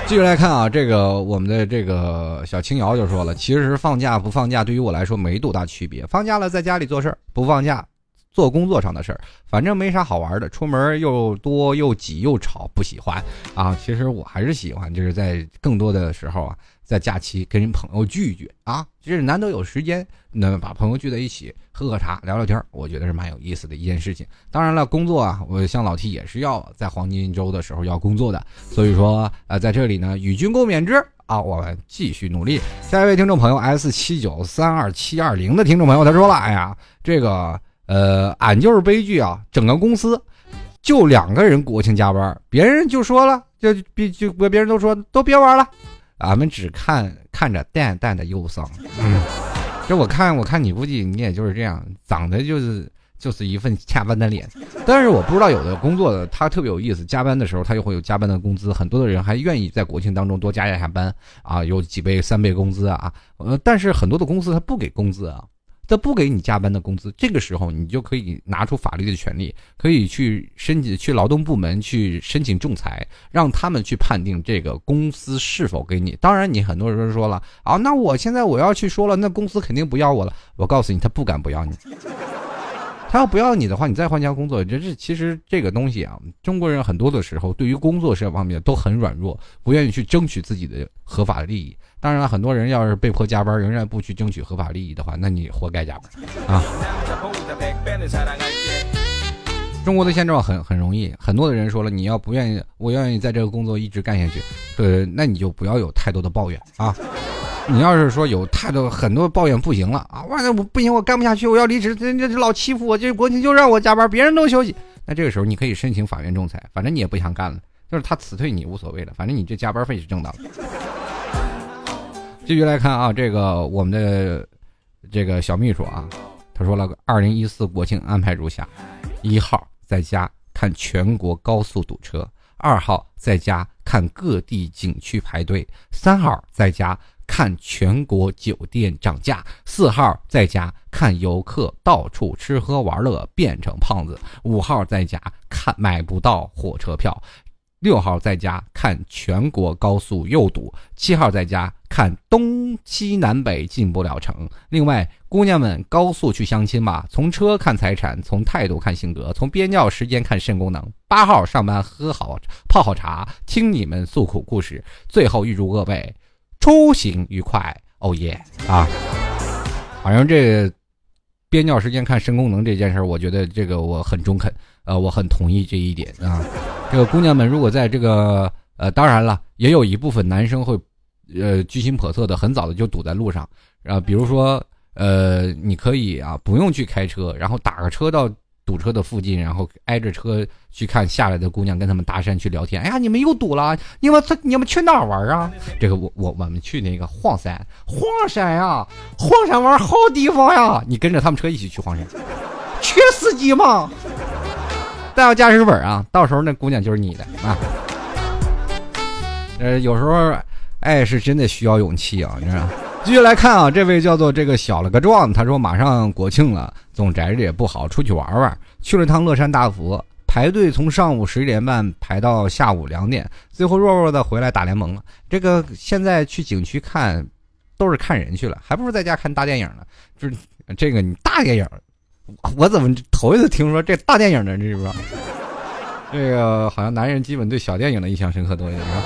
继续来看啊，这个我们的这个小青瑶就说了，其实放假不放假对于我来说没多大区别，放假了在家里做事儿，不放假做工作上的事儿，反正没啥好玩的，出门又多又挤又吵，不喜欢啊。其实我还是喜欢，就是在更多的时候啊。在假期跟人朋友聚一聚啊，就是难得有时间，那把朋友聚在一起喝喝茶聊聊天，我觉得是蛮有意思的一件事情。当然了，工作啊，我像老 T 也是要在黄金周的时候要工作的，所以说呃，在这里呢与君共勉之啊，我们继续努力。下一位听众朋友 S 七九三二七二零的听众朋友他说了，哎呀，这个呃，俺就是悲剧啊，整个公司就两个人国庆加班，别人就说了，就别就别别人都说都别玩了。俺们只看看着淡淡的忧伤，嗯，这我看我看你估计你也就是这样，长得就是就是一份加班的脸，但是我不知道有的工作的他特别有意思，加班的时候他就会有加班的工资，很多的人还愿意在国庆当中多加一下班啊，有几倍三倍工资啊，呃，但是很多的公司他不给工资啊。他不给你加班的工资，这个时候你就可以拿出法律的权利，可以去申请去劳动部门去申请仲裁，让他们去判定这个公司是否给你。当然，你很多人说了啊，那我现在我要去说了，那公司肯定不要我了。我告诉你，他不敢不要你。他要不要你的话，你再换家工作，这是其实这个东西啊，中国人很多的时候对于工作这方面都很软弱，不愿意去争取自己的合法利益。当然了，很多人要是被迫加班，仍然不去争取合法利益的话，那你活该加班啊！中国的现状很很容易，很多的人说了，你要不愿意，我愿意在这个工作一直干下去，呃，那你就不要有太多的抱怨啊。你要是说有太多很多抱怨不行了啊，哇，那我不行，我干不下去，我要离职，这这老欺负我，这国庆就让我加班，别人都休息。那这个时候你可以申请法院仲裁，反正你也不想干了，就是他辞退你无所谓的，反正你这加班费是挣到了。继续来看啊，这个我们的这个小秘书啊，他说了，二零一四国庆安排如下：一号在家看全国高速堵车，二号在家看各地景区排队，三号在家。看全国酒店涨价，四号在家看游客到处吃喝玩乐变成胖子，五号在家看买不到火车票，六号在家看全国高速又堵，七号在家看东西南北进不了城。另外，姑娘们高速去相亲吧，从车看财产，从态度看性格，从憋尿时间看肾功能。八号上班喝好泡好茶，听你们诉苦故事。最后预祝各位。出行愉快，哦耶啊！反正这憋尿时间看肾功能这件事儿，我觉得这个我很中肯，呃，我很同意这一点啊。这个姑娘们如果在这个呃，当然了，也有一部分男生会呃居心叵测的，很早的就堵在路上，啊，比如说呃，你可以啊不用去开车，然后打个车到。堵车的附近，然后挨着车去看下来的姑娘，跟他们搭讪去聊天。哎呀，你们又堵了，你们你们去哪儿玩啊？这个我我我们去那个黄山，黄山呀，黄山玩好地方呀。你跟着他们车一起去黄山，缺司机吗？带上驾驶本啊，到时候那姑娘就是你的啊。呃，有时候爱是真的需要勇气啊，你知道。继续来看啊，这位叫做这个小了个壮，他说马上国庆了，总宅着也不好，出去玩玩。去了趟乐山大佛，排队从上午十一点半排到下午两点，最后弱弱的回来打联盟了。这个现在去景区看，都是看人去了，还不如在家看大电影呢。就是这个你大电影，我怎么头一次听说这大电影呢？这是不是？这个好像男人基本对小电影的印象深刻多一点，是吧？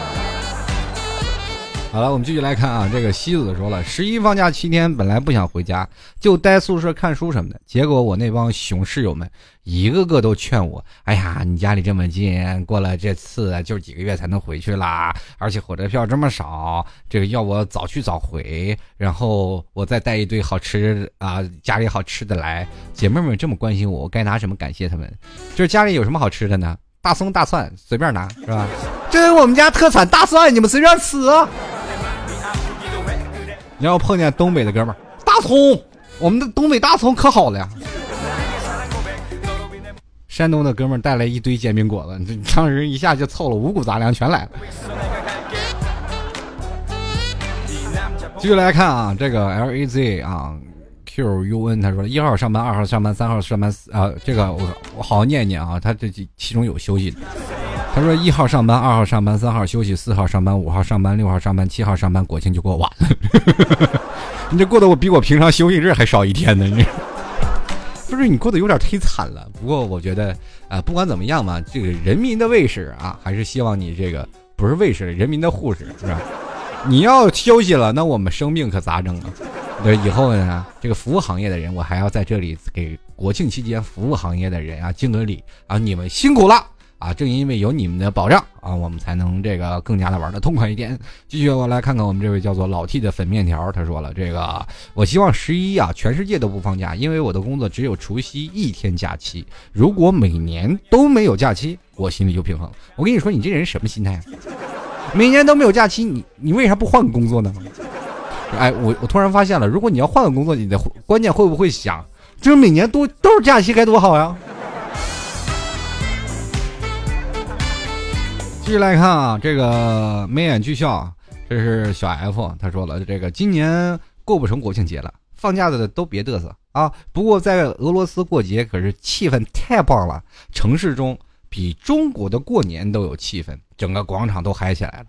好了，我们继续来看啊。这个西子说了，十一放假七天，本来不想回家，就待宿舍看书什么的。结果我那帮熊室友们，一个个都劝我：“哎呀，你家里这么近，过了这次就几个月才能回去啦，而且火车票这么少，这个要我早去早回，然后我再带一堆好吃啊，家里好吃的来。姐妹们这么关心我，我该拿什么感谢他们？就是家里有什么好吃的呢？大葱大蒜随便拿，是吧？这是我们家特产大蒜，你们随便吃啊。”你要碰见东北的哥们儿，大葱，我们的东北大葱可好了呀。山东的哥们儿带来一堆煎饼果子，这当时一下就凑了五谷杂粮全来了。继续来看啊，这个 L A Z 啊，Q U N，他说一号上班，二号上班，三号上班啊，这个我我好好念念啊，他这其中有休息的。他说一号上班，二号上班，三号休息，四号上班，五号上班，六号上班，七号上班，国庆就过完了。你这过得我比我平常休息日还少一天呢，你。不是你过得有点忒惨了。不过我觉得啊，不管怎么样嘛，这个人民的卫士啊，还是希望你这个不是卫士，人民的护士是吧？你要休息了，那我们生病可咋整啊？那，以后呢，这个服务行业的人，我还要在这里给国庆期间服务行业的人啊敬个礼啊，你们辛苦了啊！正因为有你们的保障啊，我们才能这个更加的玩的痛快一点。继续，我来看看我们这位叫做老 T 的粉面条，他说了这个，我希望十一啊，全世界都不放假，因为我的工作只有除夕一天假期。如果每年都没有假期，我心里就平衡。我跟你说，你这人什么心态？每年都没有假期，你你为啥不换个工作呢？哎，我我突然发现了，如果你要换个工作，你的关键会不会想，就是每年都都是假期该多好呀？继续来看啊，这个眉眼俱笑，这是小 F，他说了，这个今年过不成国庆节了，放假的都别嘚瑟啊！不过在俄罗斯过节可是气氛太棒了，城市中。比中国的过年都有气氛，整个广场都嗨起来了。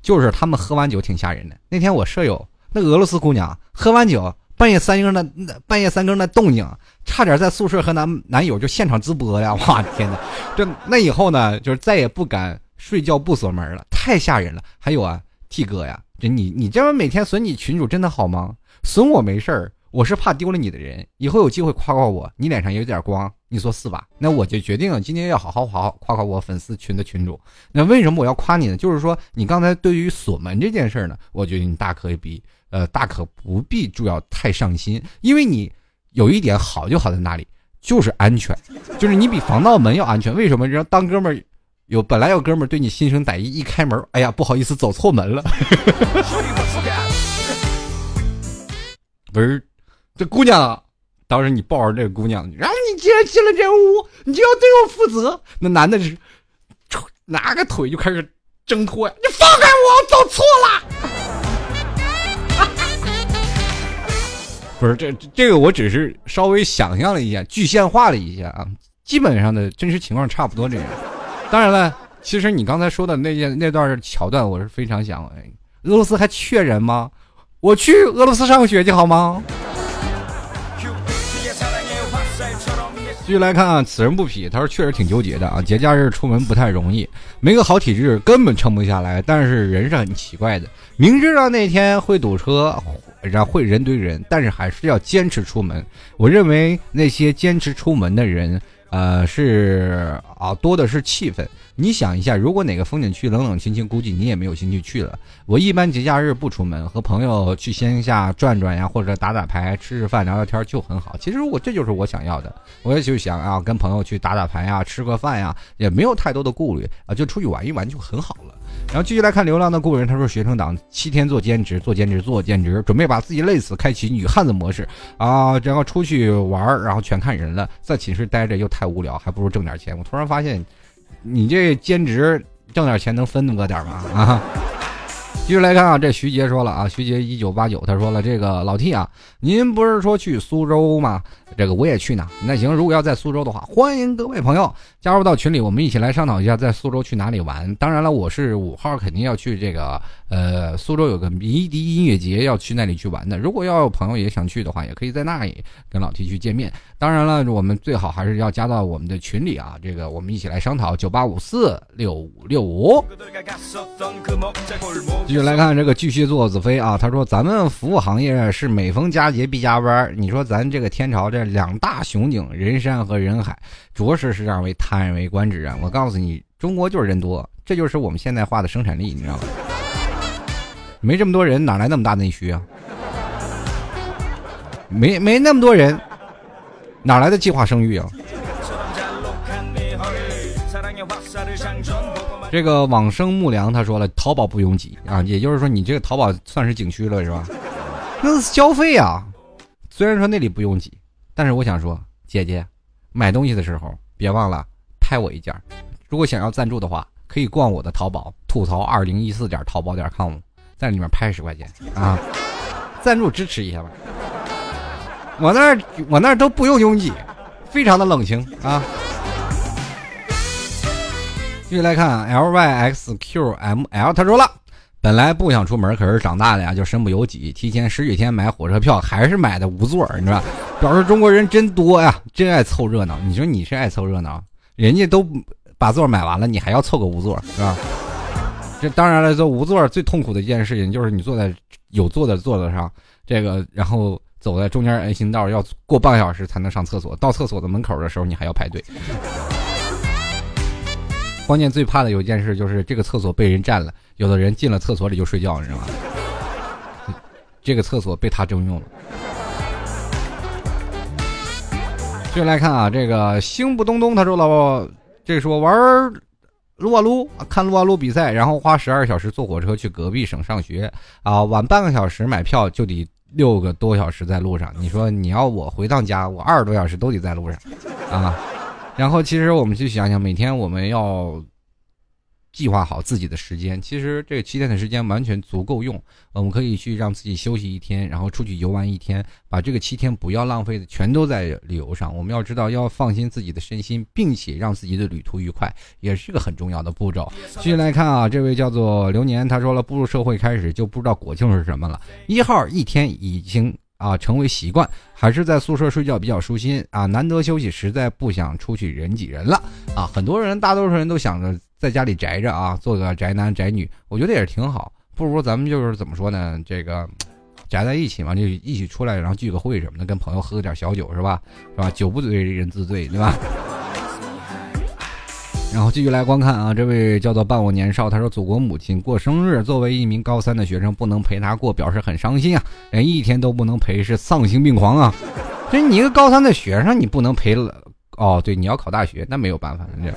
就是他们喝完酒挺吓人的。那天我舍友那俄罗斯姑娘喝完酒，半夜三更的半夜三更的动静，差点在宿舍和男男友就现场直播呀！哇天哪，这那以后呢，就是再也不敢睡觉不锁门了，太吓人了。还有啊，T 哥呀，这你你这么每天损你群主真的好吗？损我没事儿。我是怕丢了你的人，以后有机会夸夸我，你脸上有点光，你说是吧？那我就决定今天要好好好好夸夸我粉丝群的群主。那为什么我要夸你呢？就是说你刚才对于锁门这件事儿呢，我觉得你大可以呃大可不必就要太上心，因为你有一点好就好在哪里，就是安全，就是你比防盗门要安全。为什么？让当哥们儿有本来有哥们儿对你心生歹意，一开门，哎呀不好意思走错门了，不是。这姑娘，当时你抱着这个姑娘，然后你既然进了这屋，你就要对我负责。那男的是，拿个腿就开始挣脱呀！你放开我，我走错了。不是这这个，我只是稍微想象了一下，具象化了一下啊，基本上的真实情况差不多这样。当然了，其实你刚才说的那件那段桥段，我是非常想，哎，俄罗斯还缺人吗？我去俄罗斯上学去好吗？继续来看啊，此人不匹，他说确实挺纠结的啊，节假日出门不太容易，没个好体质根本撑不下来。但是人是很奇怪的，明知道那天会堵车，然后会人堆人，但是还是要坚持出门。我认为那些坚持出门的人，呃，是啊，多的是气氛。你想一下，如果哪个风景区冷冷清清，估计你也没有兴趣去了。我一般节假日不出门，和朋友去乡下转转呀，或者打打牌、吃吃饭、聊聊天就很好。其实我这就是我想要的，我也就想啊，跟朋友去打打牌呀，吃个饭呀，也没有太多的顾虑啊，就出去玩一玩就很好了。然后继续来看《流浪的故人》，他说学生党七天做兼职，做兼职，做兼职，准备把自己累死，开启女汉子模式啊，然后出去玩，然后全看人了，在寝室待着又太无聊，还不如挣点钱。我突然发现。你这兼职挣点钱能分那么点吗？啊！继续来看啊，这徐杰说了啊，徐杰一九八九，他说了这个老 T 啊，您不是说去苏州吗？这个我也去呢。那行，如果要在苏州的话，欢迎各位朋友加入到群里，我们一起来商讨一下在苏州去哪里玩。当然了，我是五号肯定要去这个呃苏州有个迷笛音乐节，要去那里去玩的。如果要有朋友也想去的话，也可以在那里跟老 T 去见面。当然了，我们最好还是要加到我们的群里啊，这个我们一起来商讨九八五四六五六五。继续来看这个巨蟹座子飞啊，他说咱们服务行业是每逢佳节必加班，你说咱这个天朝这。这两大雄景，人山和人海，着实是让为叹为观止啊！我告诉你，中国就是人多，这就是我们现代化的生产力，你知道吗？没这么多人，哪来那么大内需啊？没没那么多人，哪来的计划生育啊？这个往生木良他说了，淘宝不拥挤啊，也就是说你这个淘宝算是景区了是吧？那是消费啊，虽然说那里不拥挤。但是我想说，姐姐，买东西的时候别忘了拍我一件。如果想要赞助的话，可以逛我的淘宝吐槽二零一四点淘宝点 com，在里面拍十块钱啊，赞助支持一下吧。我那儿我那儿都不用拥挤，非常的冷清啊。继续来看 L Y X Q M L，他说了，本来不想出门，可是长大了呀，就身不由己，提前十几天买火车票，还是买的无座，你知道吧？表示中国人真多呀，真爱凑热闹。你说你是爱凑热闹，人家都把座买完了，你还要凑个无座，是吧？这当然了，坐无座最痛苦的一件事情就是你坐在有座的座子上，这个然后。走在中间人行道要过半个小时才能上厕所，到厕所的门口的时候你还要排队。关键最怕的有一件事就是这个厕所被人占了，有的人进了厕所里就睡觉，你知道吗？这个厕所被他征用了。继续来看啊，这个星不东东他说了，这说玩撸啊撸，看撸啊撸比赛，然后花十二小时坐火车去隔壁省上学啊，晚半个小时买票就得。六个多小时在路上，你说你要我回趟家，我二十多小时都得在路上，啊，然后其实我们去想想，每天我们要。计划好自己的时间，其实这七天的时间完全足够用。我们可以去让自己休息一天，然后出去游玩一天，把这个七天不要浪费的全都在旅游上。我们要知道要放心自己的身心，并且让自己的旅途愉快，也是个很重要的步骤。继续来看啊，这位叫做流年，他说了，步入社会开始就不知道国庆是什么了。一号一天已经啊成为习惯，还是在宿舍睡觉比较舒心啊，难得休息，实在不想出去人挤人了啊。很多人，大多数人都想着。在家里宅着啊，做个宅男宅女，我觉得也是挺好。不如咱们就是怎么说呢？这个宅在一起嘛，就一起出来，然后聚个会什么的，跟朋友喝点小酒，是吧？是吧？酒不醉人自醉，对吧？然后继续来观看啊，这位叫做伴我年少，他说祖国母亲过生日，作为一名高三的学生，不能陪她过，表示很伤心啊，连一天都不能陪，是丧心病狂啊！这你一个高三的学生，你不能陪了？哦，对，你要考大学，那没有办法，这。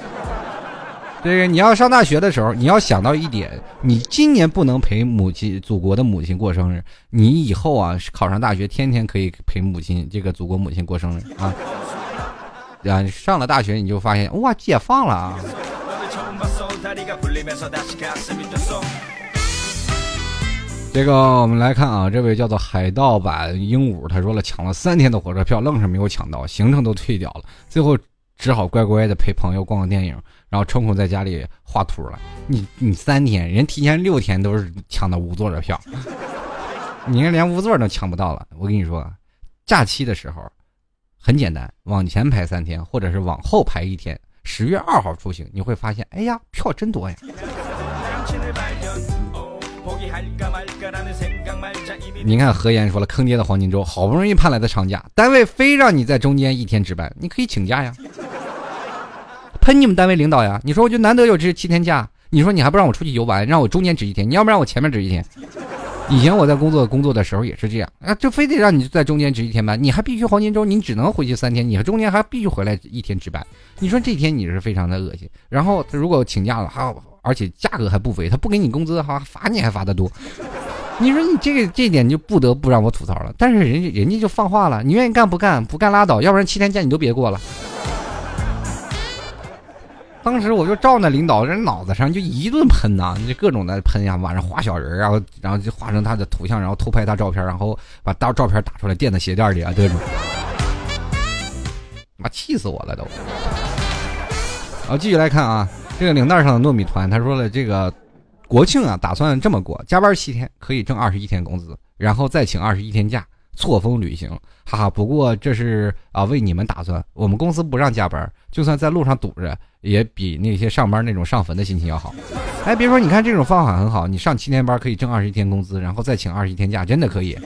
这个你要上大学的时候，你要想到一点，你今年不能陪母亲、祖国的母亲过生日，你以后啊考上大学，天天可以陪母亲、这个祖国母亲过生日啊。啊，上了大学你就发现哇，解放了啊！这个我们来看啊，这位叫做海盗版鹦鹉，他说了，抢了三天的火车票，愣是没有抢到，行程都退掉了，最后只好乖乖的陪朋友逛个电影。然后抽空在家里画图了。你你三天，人提前六天都是抢到无座的票，你连无座都抢不到了。我跟你说，假期的时候很简单，往前排三天，或者是往后排一天。十月二号出行，你会发现，哎呀，票真多呀。你看何言说了，坑爹的黄金周，好不容易盼来的长假，单位非让你在中间一天值班，你可以请假呀。喷你们单位领导呀！你说我就难得有这七天假，你说你还不让我出去游玩，让我中间值一天，你要不让我前面值一天。以前我在工作工作的时候也是这样啊，就非得让你在中间值一天班，你还必须黄金周，你只能回去三天，你和中间还必须回来一天值班。你说这天你是非常的恶心。然后如果请假了，还而且价格还不菲，他不给你工资，哈罚你还罚的多。你说你这个这点就不得不让我吐槽了。但是人家人家就放话了，你愿意干不干，不干拉倒，要不然七天假你都别过了。当时我就照那领导人脑子上就一顿喷呐，就各种的喷呀，晚上画小人然后然后就画成他的图像，然后偷拍他照片，然后把大照片打出来垫在鞋垫里啊，这种，妈气死我了都。好，继续来看啊，这个领带上的糯米团，他说了，这个国庆啊，打算这么过，加班七天可以挣二十一天工资，然后再请二十一天假。错峰旅行，哈哈。不过这是啊，为你们打算。我们公司不让加班，就算在路上堵着，也比那些上班那种上坟的心情要好。哎，别说，你看这种方法很好，你上七天班可以挣二十一天工资，然后再请二十一天假，真的可以，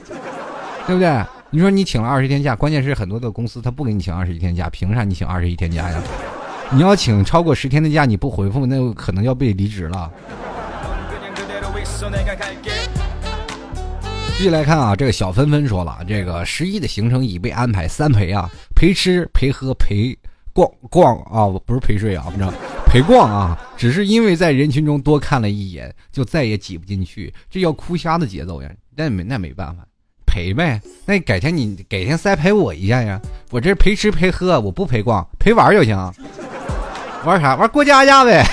对不对？你说你请了二十天假，关键是很多的公司他不给你请二十一天假，凭啥你请二十一天假呀？你要请超过十天的假，你不回复，那可能要被离职了。继续来看啊，这个小芬芬说了，这个十一的行程已被安排三陪啊，陪吃陪喝陪逛逛啊，我不是陪睡啊，不知道陪逛啊，只是因为在人群中多看了一眼，就再也挤不进去，这要哭瞎的节奏呀，那没那没办法，陪呗，那改天你改天再陪我一下呀，我这陪吃陪喝，我不陪逛，陪玩就行。玩啥？玩过家家呗。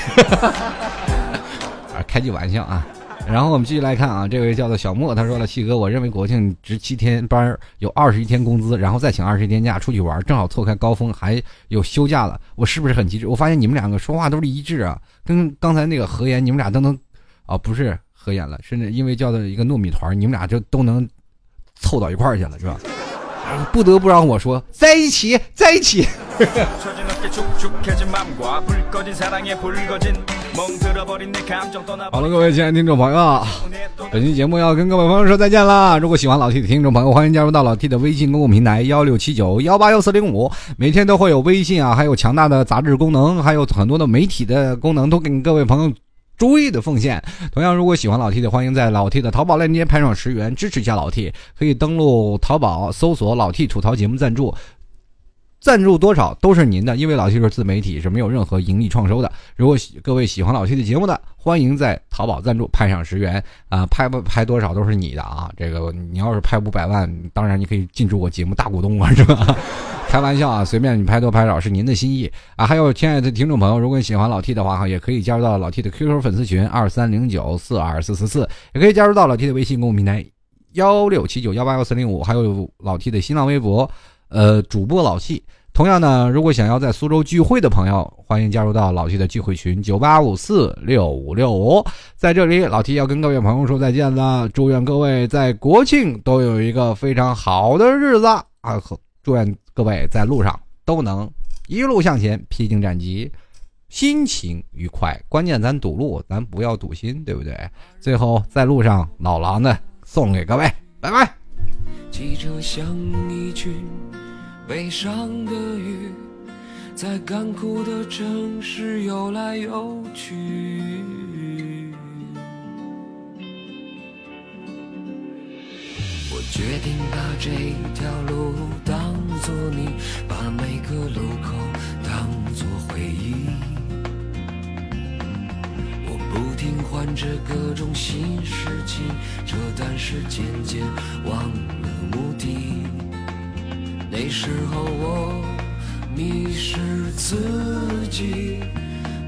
开句玩笑啊。然后我们继续来看啊，这位叫做小莫，他说了：“七哥，我认为国庆值七天班，有二十一天工资，然后再请二十一天假出去玩，正好错开高峰，还有休假了，我是不是很机智？”我发现你们两个说话都是一致啊，跟刚才那个何言，你们俩都能，啊，不是何言了，甚至因为叫做一个糯米团，你们俩就都能凑到一块儿去了，是吧？不得不让我说，在一起，在一起。好了，各位亲爱的听众朋友，本期节目要跟各位朋友说再见啦！如果喜欢老 T 的听众朋友，欢迎加入到老 T 的微信公共平台幺六七九幺八幺四零五，每天都会有微信啊，还有强大的杂志功能，还有很多的媒体的功能，都给各位朋友。注意的奉献。同样，如果喜欢老 T 的，欢迎在老 T 的淘宝链接拍上十元支持一下老 T。可以登录淘宝搜索“老 T 吐槽节目赞助”，赞助多少都是您的，因为老 T 是自媒体，是没有任何盈利创收的。如果各位喜欢老 T 的节目的，欢迎在淘宝赞助拍上十元啊，拍不拍多少都是你的啊。这个你要是拍五百万，当然你可以进驻我节目大股东啊，是吧？开玩笑啊，随便你拍多拍少是您的心意啊。还有亲爱的听众朋友，如果你喜欢老 T 的话哈，也可以加入到老 T 的 QQ 粉丝群二三零九四二四四四，也可以加入到老 T 的微信公众平台幺六七九幺八幺四零五，还有老 T 的新浪微博，呃，主播老 T。同样呢，如果想要在苏州聚会的朋友，欢迎加入到老 T 的聚会群九八五四六五六五。在这里，老 T 要跟各位朋友说再见了，祝愿各位在国庆都有一个非常好的日子啊！祝愿。各位在路上都能一路向前，披荆斩棘，心情愉快。关键咱堵路，咱不要堵心，对不对？最后在路上，老狼的送给各位，拜拜。汽车像一群悲伤的雨，在干枯的城市游来游去。我决定把这条路当作你，把每个路口当作回忆。我不停换着各种新事情，这但是渐渐忘了目的。那时候我迷失自己，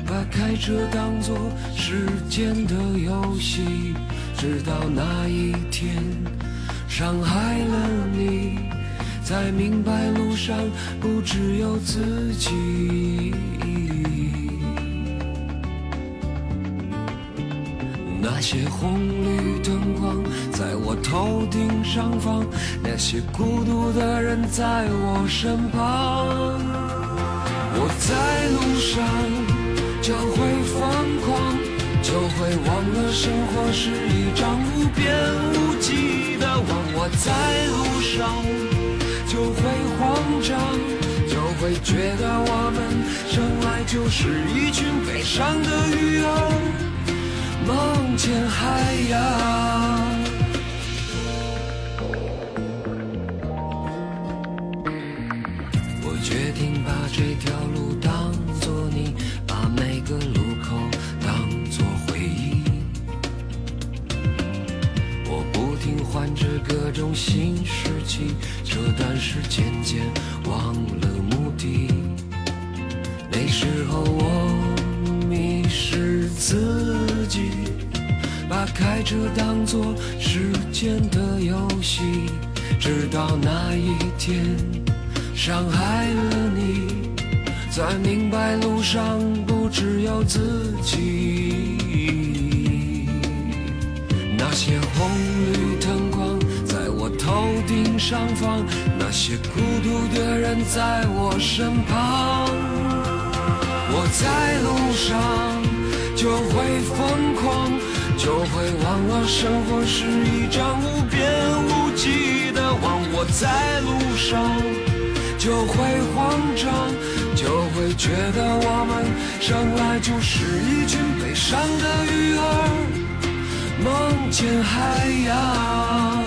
把开车当作时间的游戏，直到那一天。伤害了你，才明白路上不只有自己。那些红绿灯光在我头顶上方，那些孤独的人在我身旁。我在路上就会疯狂，就会忘了生活是一张无边无际的网。我在路上就会慌张，就会觉得我们生来就是一群悲伤的鱼儿，梦见海洋。我决定把这条路当作你，把每个路口当作回忆。我不停换着。各种新事情，这段是渐渐忘了目的。那时候我迷失自己，把开车当作时间的游戏，直到那一天伤害了你，才明白路上不只有自己。那些红绿灯光在我。头顶上方，那些孤独的人在我身旁。我在路上就会疯狂，就会忘了生活是一张无边无际的网。我在路上就会慌张，就会觉得我们生来就是一群悲伤的鱼儿，梦见海洋。